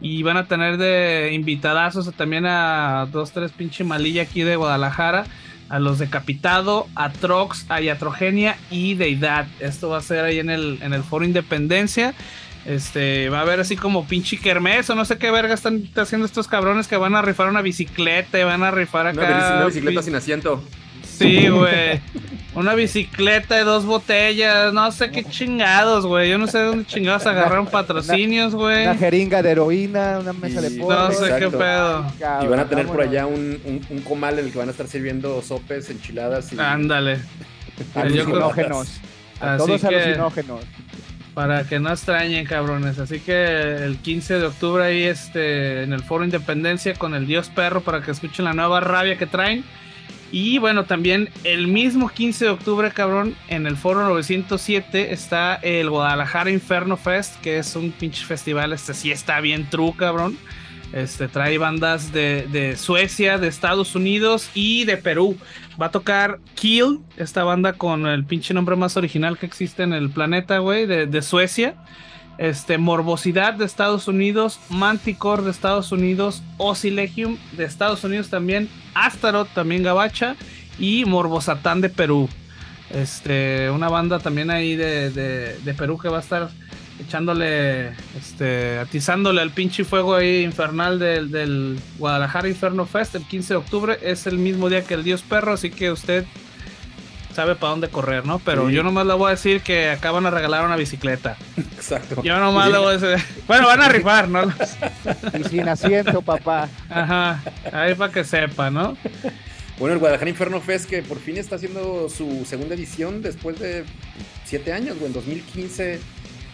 Y van a tener de invitadazos también a dos, tres pinche malilla aquí de Guadalajara. A los Decapitado, a Trox, a Yatrogenia y Deidad. Esto va a ser ahí en el, en el Foro Independencia. Este, va a haber así como pinche kermés o no sé qué verga están haciendo estos cabrones que van a rifar una bicicleta y van a rifar acá. Una, bicicleta sin asiento. Sí, güey. Una bicicleta de dos botellas, no sé qué chingados, güey. Yo no sé de dónde chingados agarraron patrocinios, güey. Una, jeringa de heroína, una mesa de pollo. No sé qué pedo. y van a tener por allá un, un, comal en el que van a estar sirviendo sopes, enchiladas y. Ándale. Alucinógenos. A todos alucinógenos. Para que no extrañen, cabrones. Así que el 15 de octubre ahí este, en el Foro Independencia con el Dios Perro para que escuchen la nueva rabia que traen. Y bueno, también el mismo 15 de octubre, cabrón, en el Foro 907 está el Guadalajara Inferno Fest, que es un pinche festival, este sí está bien true, cabrón. Este trae bandas de, de Suecia, de Estados Unidos y de Perú. Va a tocar Kill, esta banda con el pinche nombre más original que existe en el planeta, güey, de, de Suecia este, Morbosidad de Estados Unidos, Manticore de Estados Unidos, Osilegium de Estados Unidos también, Astaroth también Gabacha y Morbosatán de Perú. Este, una banda también ahí de, de, Perú que va a estar echándole, este, atizándole al pinche fuego ahí infernal del, del Guadalajara Inferno Fest el 15 de octubre. Es el mismo día que el Dios Perro, así que usted sabe para dónde correr, ¿no? Pero yo nomás le voy a decir que acá van a regalar una bicicleta. Exacto. Yo nomás le voy a decir. Bueno, van a rifar, ¿no? y sin asiento, papá. Ajá. Ahí para que sepa, ¿no? Bueno, el Guadalajara Inferno Fest que por fin está haciendo su segunda edición después de siete años, güey. En 2015,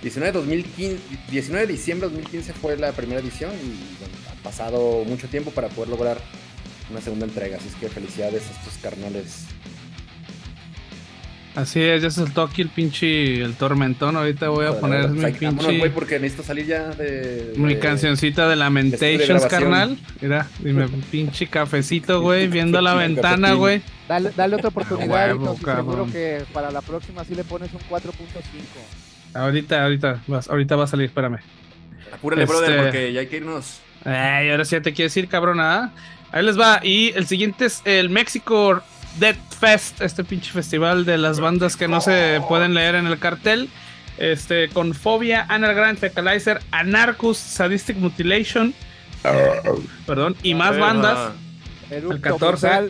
19 de, 2015, 19 de diciembre de 2015 fue la primera edición y ha pasado mucho tiempo para poder lograr una segunda entrega. Así es que felicidades a estos carnales Así es, ya se soltó aquí el pinche el tormentón. Ahorita voy a poner mi pinche. porque necesito salir ya de. mi cancioncita de Lamentations, carnal. Mira, dime, pinche cafecito, güey, viendo la ventana, güey. Dale, dale otra oportunidad, y seguro que para la próxima sí le pones un 4.5. Ahorita, ahorita, ahorita va a salir, espérame. Apúrale, brother, este, porque ya hay que irnos. Ay, ahora sí ya te quiero decir, cabrón, ¿ah? Ahí les va. Y el siguiente es el México Dead Fest, este pinche festival de las bandas que no se pueden leer en el cartel. Este, con Fobia, Anagram, Fecalizer, Anarchus, Sadistic Mutilation. perdón, y más bandas. El 14,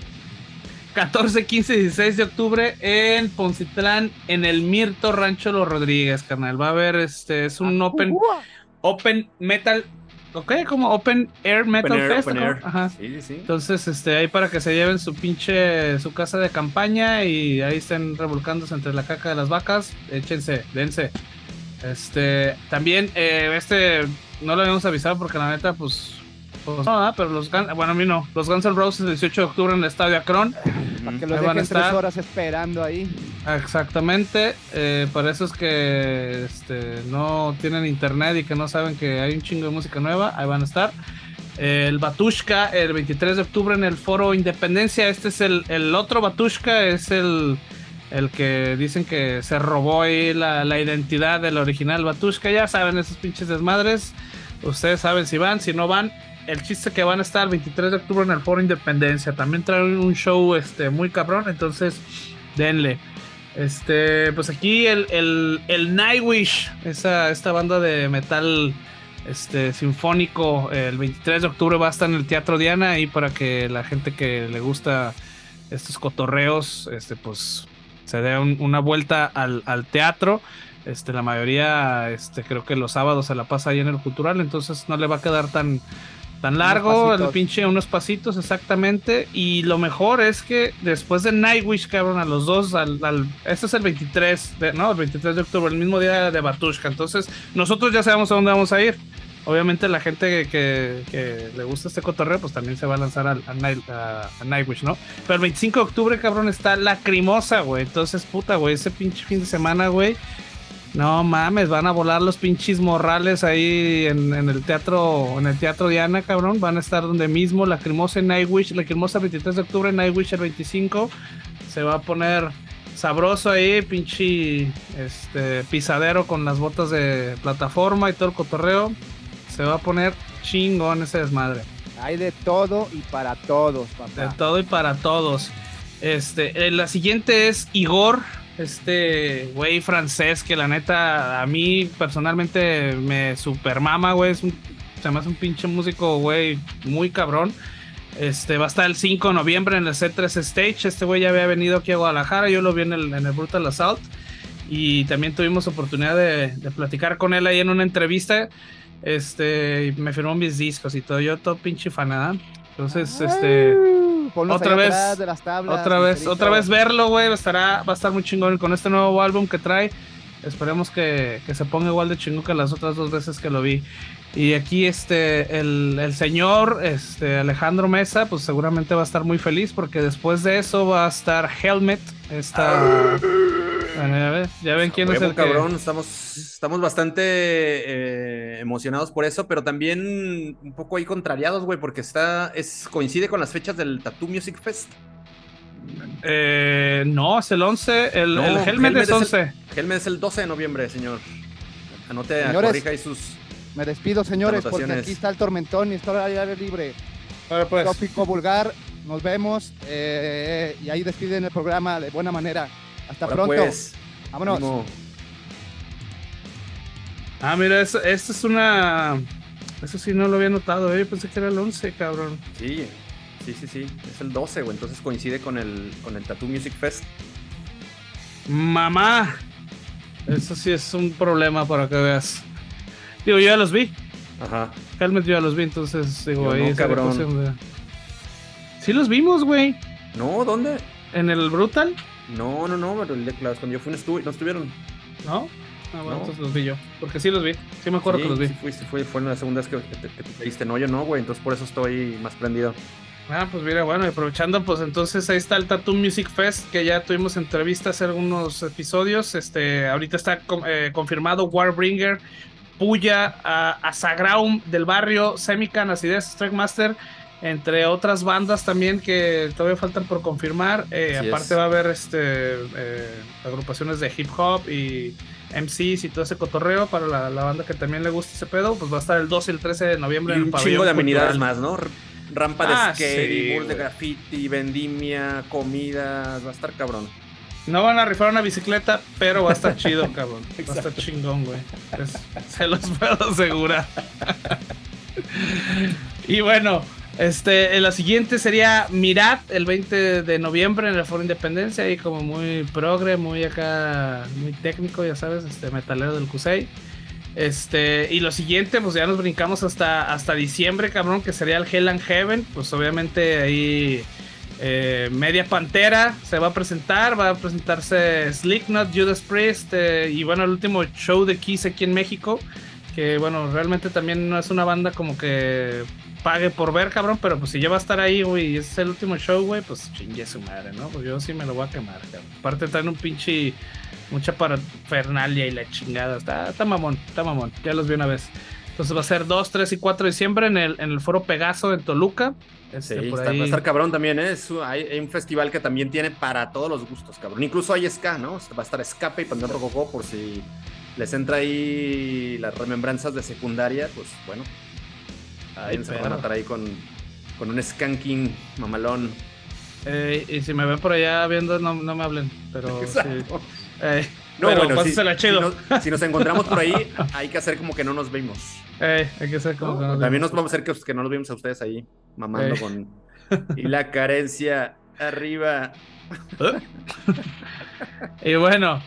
14, 15 y 16 de octubre en Poncitlán, en el Mirto Rancho Los Rodríguez, carnal. Va a haber este, es un open, open metal Ok, como Open Air Metal Fest. Ajá. Sí, sí. Entonces, este, ahí para que se lleven su pinche, su casa de campaña y ahí estén revolcándose entre la caca de las vacas, échense, dense. Este, también, eh, este, no lo habíamos avisado porque la neta, pues, pues no, pero los bueno, a mí no, los Guns N' Roses el 18 de octubre en el Estadio Akron. Para que los dejen tres horas esperando ahí. Exactamente, eh, por eso es que este, no tienen internet y que no saben que hay un chingo de música nueva, ahí van a estar. El Batushka el 23 de octubre en el Foro Independencia, este es el, el otro Batushka, es el, el que dicen que se robó ahí la, la identidad del original Batushka, ya saben esos pinches desmadres, ustedes saben si van, si no van, el chiste que van a estar el 23 de octubre en el Foro Independencia. También traen un show este, muy cabrón, entonces denle. Este, pues aquí el, el, el Nightwish, esa, esta banda de metal este, sinfónico, el 23 de octubre va a estar en el Teatro Diana y para que la gente que le gusta estos cotorreos, este, pues se dé una vuelta al, al, teatro. Este, la mayoría, este, creo que los sábados se la pasa ahí en el cultural, entonces no le va a quedar tan, Tan largo, el pinche unos pasitos exactamente. Y lo mejor es que después de Nightwish, cabrón, a los dos, al, este es el 23, de, no, el 23 de octubre, el mismo día de Batushka. Entonces, nosotros ya sabemos a dónde vamos a ir. Obviamente la gente que, le gusta este cotorreo, pues también se va a lanzar a, a, Nightwish, ¿no? Pero el 25 de octubre, cabrón, está lacrimosa, güey. Entonces, puta, güey, ese pinche fin de semana, güey no mames, van a volar los pinches morrales ahí en, el teatro, en el teatro Diana, cabrón. Van a estar donde mismo, la Lacrimosa en Nightwish, Lacrimosa 23 de octubre, Nightwish el 25. Se va a poner sabroso ahí, pinche este, pisadero con las botas de plataforma y todo el cotorreo. Se va a poner chingón ese desmadre. Hay de todo y para todos, papá. De todo y para todos. Este, eh, la siguiente es Igor este güey francés que la neta a mí personalmente me super mama, güey. Es un, se me hace un pinche músico, güey, muy cabrón. Este va a estar el 5 de noviembre en el C3 Stage. Este güey ya había venido aquí a Guadalajara. Yo lo vi en el, en el Brutal Assault. Y también tuvimos oportunidad de, de, platicar con él ahí en una entrevista. Este, me firmó mis discos y todo. Yo todo pinche fanada. Entonces, este otra vez, otra vez, otra vez verlo, güey, estará, va a estar muy chingón con este nuevo álbum que trae. Esperemos que, que se ponga igual de chingo que las otras dos veces que lo vi. Y aquí este, el, el, señor este, Alejandro Mesa, pues seguramente va a estar muy feliz porque después de eso va a estar Helmet. Esta... Bueno, ya, ven, ya ven quién es el cabrón. Estamos, estamos bastante eh, emocionados por eso, pero también un poco ahí contrariados, güey, porque está, es, coincide con las fechas del Tattoo Music Fest. Eh, no, es el 11. El, el Helmet, es 11. Es el, Helmet es el 12 de noviembre, señor. Anote, Señores, corrija ahí sus. Me despido, señores, porque aquí está el tormentón y está el aire libre. Ahora pues. Tópico vulgar. Nos vemos eh, y ahí despiden el programa de buena manera. Hasta Ahora pronto. pues, Vámonos. Ah, mira, esto es una. Eso sí no lo había notado, eh. Yo pensé que era el 11, cabrón. Sí, sí, sí, sí. Es el 12, güey. Entonces coincide con el, con el Tattoo Music Fest. Mamá. Eso sí es un problema para que veas. Digo, yo ya los vi. Ajá. Helmet yo ya los vi, entonces digo, Yo ahí no, cabrón. de- Sí los vimos, güey. No, ¿dónde? En el Brutal, No, no, no. pero el de- las- Cuando yo fui no, estuve, no estuvieron. ¿no? Ah, bueno, No. entonces los vi yo. Porque sí los vi. Sí me acuerdo sí, que los vi. Sí, fue, sí fue, fue la segunda vez que, te- que te pediste. No, yo no, güey. Entonces por eso estoy más prendido. Ah, pues mira, bueno, y aprovechando, pues entonces ahí está el Tattoo Music Fest, que ya tuvimos entrevistas hace algunos episodios. Este, ahorita está eh, confirmado Warbringer, Puya, a, a Sagraum del barrio, Semican, Acidez, Strike Master, entre otras bandas también que todavía faltan por confirmar. Eh, aparte es. va a haber este eh, agrupaciones de hip hop y MCs y todo ese cotorreo para la, la banda que también le gusta ese pedo. Pues va a estar el 12 y el 13 de noviembre Y en el un pabellón chingo de amenidades más, ¿no? Rampa de Ah, skate, sí, de graffiti, vendimia, comidas. Va a estar cabrón. No van a rifar una bicicleta, pero va a estar chido, cabrón. Va a estar chingón, güey. Se los puedo asegurar. y bueno, este, eh, la siguiente sería Mirad el 20 de noviembre en el Foro Independencia, ahí como muy progre, muy acá, muy técnico, ya sabes, este metalero del Cusey. Este, y lo siguiente, pues ya nos brincamos hasta, hasta diciembre, cabrón, que sería el Hell and Heaven. Pues obviamente ahí eh, Media Pantera se va a presentar, va a presentarse Slipknot, Judas Priest eh, y bueno, el último show de Kiss aquí en México. Que bueno, realmente también no es una banda como que pague por ver, cabrón, pero pues si ya va a estar ahí, güey, y es el último show, güey, pues chingue su madre, ¿no? Pues yo sí me lo voy a quemar, cabrón. Aparte traen un pinche mucha parafernalia y la chingada. Está, está mamón, está mamón. Ya los vi una vez. Entonces va a ser 2, 3 y 4 de diciembre en el, en el foro Pegaso en Toluca. Sí, Este, por está- ahí- va a estar cabrón también, ¿eh? Es hay, hay un festival que también tiene para todos los gustos, cabrón. Incluso hay ska, ¿no? Va a estar Escape y Panteón Rococó por si les entra ahí las remembranzas de secundaria, pues bueno. Ay, Ahí se van perro. a matar ahí con, con un skanking mamalón. Eh, y si me ven por allá viendo, no, no me hablen. Pero sí. Exacto. Eh, No, pero bueno, si, chido. si nos, si nos encontramos por ahí, hay que hacer como que no nos vimos. Eh, hay que ser como que nos También nos vamos a hacer que, que no nos vimos a ustedes ahí mamando Eh. con. Y la carencia arriba. Y bueno,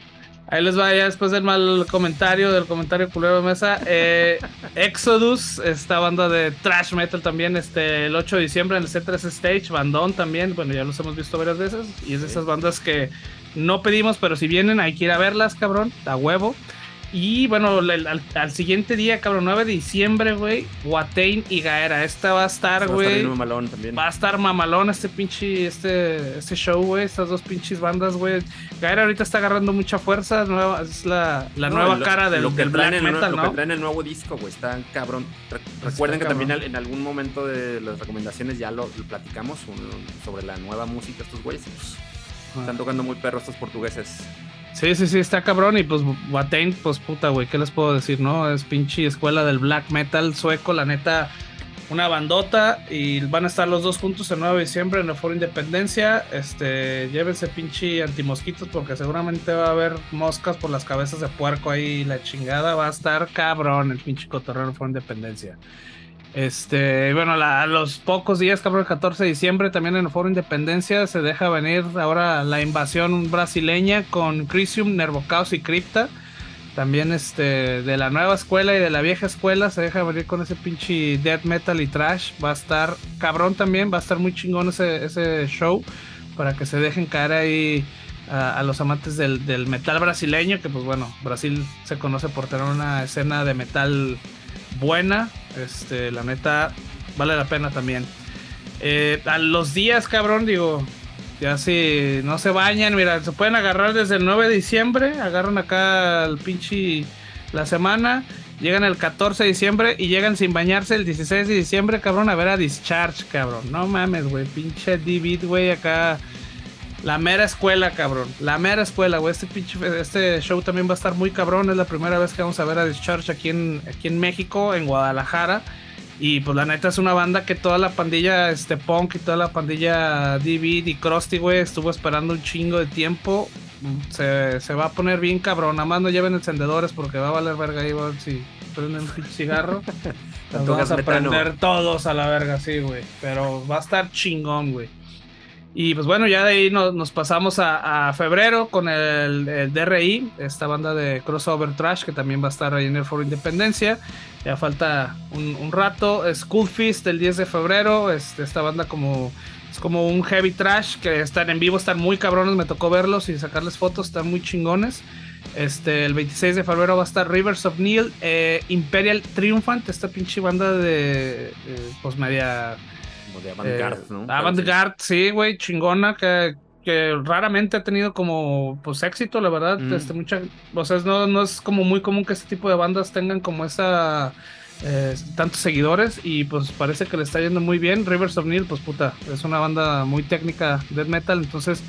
ahí les va ya después del mal comentario, del comentario culero de mesa. Eh, Exodus, esta banda de trash metal también, este, el 8 de diciembre en el C3 Stage, bandón también, bueno, ya los hemos visto varias veces. Y es de esas bandas que no pedimos, pero si vienen hay que ir a verlas, cabrón, a huevo. Y bueno, el- al, al siguiente día, cabrón, 9 de diciembre, güey, Watain y Gaera. Esta va a estar, Va a estar güey. mamalón también. Va a estar mamalón este pinche, este, este show, güey, estas dos pinches bandas, güey. Gaera ahorita está agarrando mucha fuerza, nueva, es la, la No, nueva lo- cara del, lo que del black el, metal, lo ¿no? que traen en el nuevo disco, güey, está cabrón. Re- Recuerden que cabrón. también al- en algún momento de las recomendaciones ya lo, lo platicamos un- sobre la nueva música estos güeyes. pues, están tocando muy perros estos portugueses. Sí, sí, sí, está cabrón. Y pues Watain, pues puta, güey, ¿qué les puedo decir, no? Es pinche escuela del black metal sueco, la neta, una bandota. Y van a estar los dos juntos el 9 de diciembre en el Foro Independencia. Este, llévense pinche antimosquitos porque seguramente va a haber moscas por las cabezas de puerco ahí. La chingada va a estar cabrón el pinche cotorreo en el Foro Independencia. Este, bueno, la- los pocos días, cabrón, el 14 de diciembre, también en el Foro Independencia se deja venir ahora la invasión brasileña con Crisium, Nervocaos y Crypta. También este, de la nueva escuela y de la vieja escuela se deja venir con ese pinche death metal y trash. Va a estar cabrón también, va a estar muy chingón ese, ese show para que se dejen caer ahí a, los amantes del, del, metal brasileño, que pues bueno, Brasil se conoce por tener una escena de metal buena. Este, la neta, vale la pena también. Eh, a los días, cabrón, digo, ya si no se bañan, mira, se pueden agarrar desde el 9 de diciembre, agarran acá el pinche la semana, llegan el 14 de diciembre y llegan sin bañarse el 16 de diciembre, cabrón, a ver a Discharge, cabrón. No mames, güey, pinche David, güey, acá. La mera escuela, cabrón. La mera escuela, güey. Este pinche, este show también va a estar muy cabrón. Es la primera vez que vamos a ver a Discharge aquí en, aquí en México, en Guadalajara. Y pues la neta es una banda que toda la pandilla este punk y toda la pandilla David y Krusty, güey, estuvo esperando un chingo de tiempo. Se, se, va a poner bien cabrón. Nada más no lleven encendedores porque va a valer verga ahí, güey, si prenden un pinche cigarro. Nos vamos a prender todos a la verga, sí, güey. Pero va a estar chingón, güey. Y pues bueno, ya de ahí nos, pasamos a, febrero con el, DRI, esta banda de crossover trash que también va a estar ahí en el Foro Independencia. Ya falta un, rato. School Feast el 10 de febrero. Este, esta banda como es como un heavy trash que están en vivo, están muy cabrones. Me tocó verlos y sacarles fotos, están muy chingones. Este, el 26 de febrero va a estar Rivers of Neil, eh, Imperial Triumphant, esta pinche banda de, pues media de avant-garde, ¿no? Avant-garde, sí, güey, chingona, que, que raramente ha tenido como, pues, éxito, la verdad. Mm. Este, mucha, o sea, no, no es como muy común que este tipo de bandas tengan como esa... Eh, tantos seguidores y pues parece que le está yendo muy bien. Rivers of Neil, pues puta, es una banda muy técnica death metal, entonces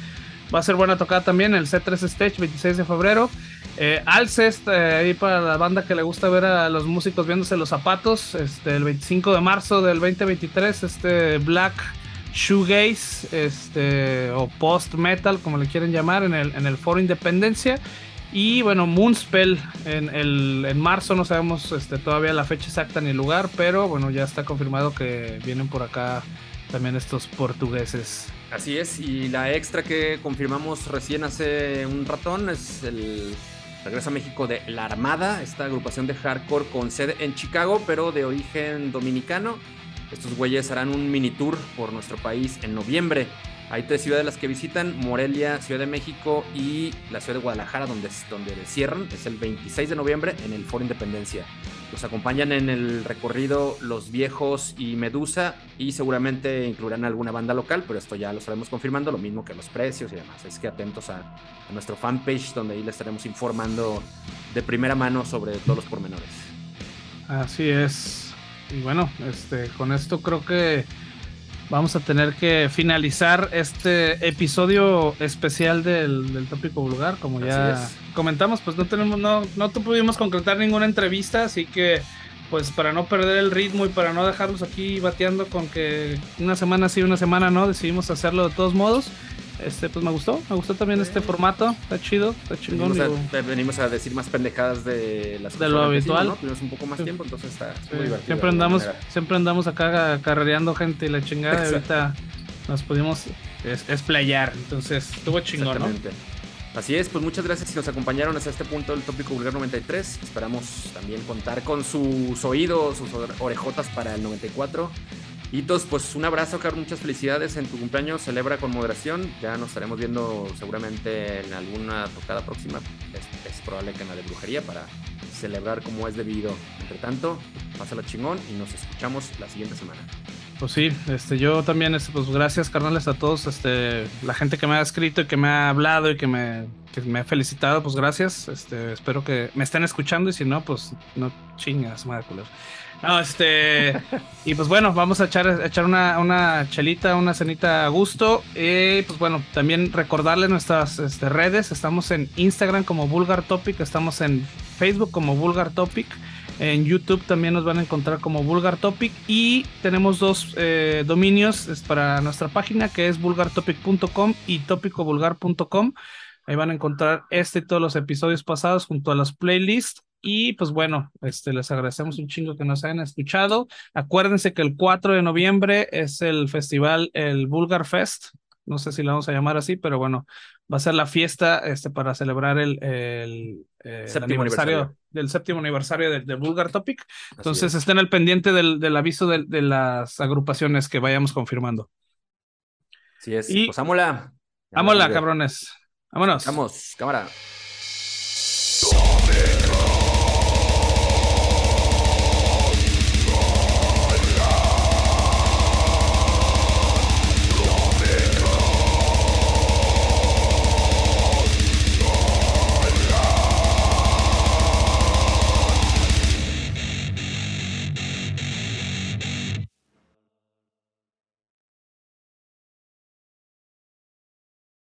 va a ser buena tocada también el C3 Stage 26 de febrero. Eh, Alcest, eh, ahí para la banda que le gusta ver a los músicos viéndose los zapatos, este, el 25 de marzo del 2023, este Black Shoegaze, este, o Post Metal, como le quieren llamar, en el, en el Foro Independencia. Y bueno, Moonspell en, el, en marzo, no sabemos este, todavía la fecha exacta ni el lugar, pero bueno, ya está confirmado que vienen por acá también estos portugueses. Así es, y la extra que confirmamos recién hace un ratón es el Regresa a México de La Armada, esta agrupación de hardcore con sede en Chicago, pero de origen dominicano. Estos güeyes harán un mini tour por nuestro país en noviembre. Hay tres ciudades las que visitan, Morelia, Ciudad de México y la ciudad de Guadalajara, donde, donde cierran. Es el 26 de noviembre en el Foro Independencia. Los acompañan en el recorrido Los Viejos y Medusa y seguramente incluirán alguna banda local, pero esto ya lo estaremos confirmando, lo mismo que los precios y demás. Es que atentos a, a nuestro fanpage donde ahí les estaremos informando de primera mano sobre todos los pormenores. Así es. Y bueno, este, con esto creo que vamos a tener que finalizar este episodio especial del, tópico vulgar, como ya comentamos, pues no tenemos, no, no pudimos concretar ninguna entrevista, así que pues para no perder el ritmo y para no dejarlos aquí bateando con que una semana sí, una semana no, decidimos hacerlo de todos modos. Este, pues me gustó, me gustó también este formato, está chido, está chingón. Venimos a, decir más pendejadas de las de lo habitual. ¿no? Tuvimos un poco más tiempo, entonces está, muy divertido. Siempre andamos, siempre andamos acá carrereando gente y la chingada, ahorita nos pudimos esplayar, entonces estuvo chingón, ¿no? Así es, pues muchas gracias si nos acompañaron hasta este punto del tópico vulgar 93. Esperamos también contar con sus oídos, sus orejotas para el 94. Hitos, pues un abrazo, Carlos, muchas felicidades en tu cumpleaños, celebra con moderación, ya nos estaremos viendo seguramente en alguna tocada próxima, es, probable que en la de brujería para celebrar como es debido. Entre tanto, pásala chingón y nos escuchamos la siguiente semana. Pues sí, este, yo también, este, pues gracias carnales a todos, este, la gente que me ha escrito y que me ha hablado y que me, que me ha felicitado, pues gracias, este, espero que me estén escuchando y si no, pues no chingas, madre culero. No, este. y pues bueno, vamos a echar, echar una, una chelita, una cenita a gusto. Y pues bueno, también recordarles nuestras este, redes. Estamos en Instagram como Vulgar Topic, estamos en Facebook como Vulgar Topic. En YouTube también nos van a encontrar como Vulgar Topic. Y tenemos dos eh, dominios para nuestra página que es vulgartopic.com y topicovulgar.com. Ahí van a encontrar este y todos los episodios pasados junto a los playlists. Y pues bueno, este, les agradecemos un chingo que nos hayan escuchado. Acuérdense que el 4 de noviembre es el festival, el Vulgar Fest. No sé si lo vamos a llamar así, pero bueno, va a ser la fiesta este, para celebrar el, el, eh, aniversario, del séptimo aniversario de, Vulgar Topic. Entonces estén al pendiente del, del aviso de, de, las agrupaciones que vayamos confirmando. Sí es. Y, pues ámola. Ámola, cabrones. Vámonos. Vamos, cámara.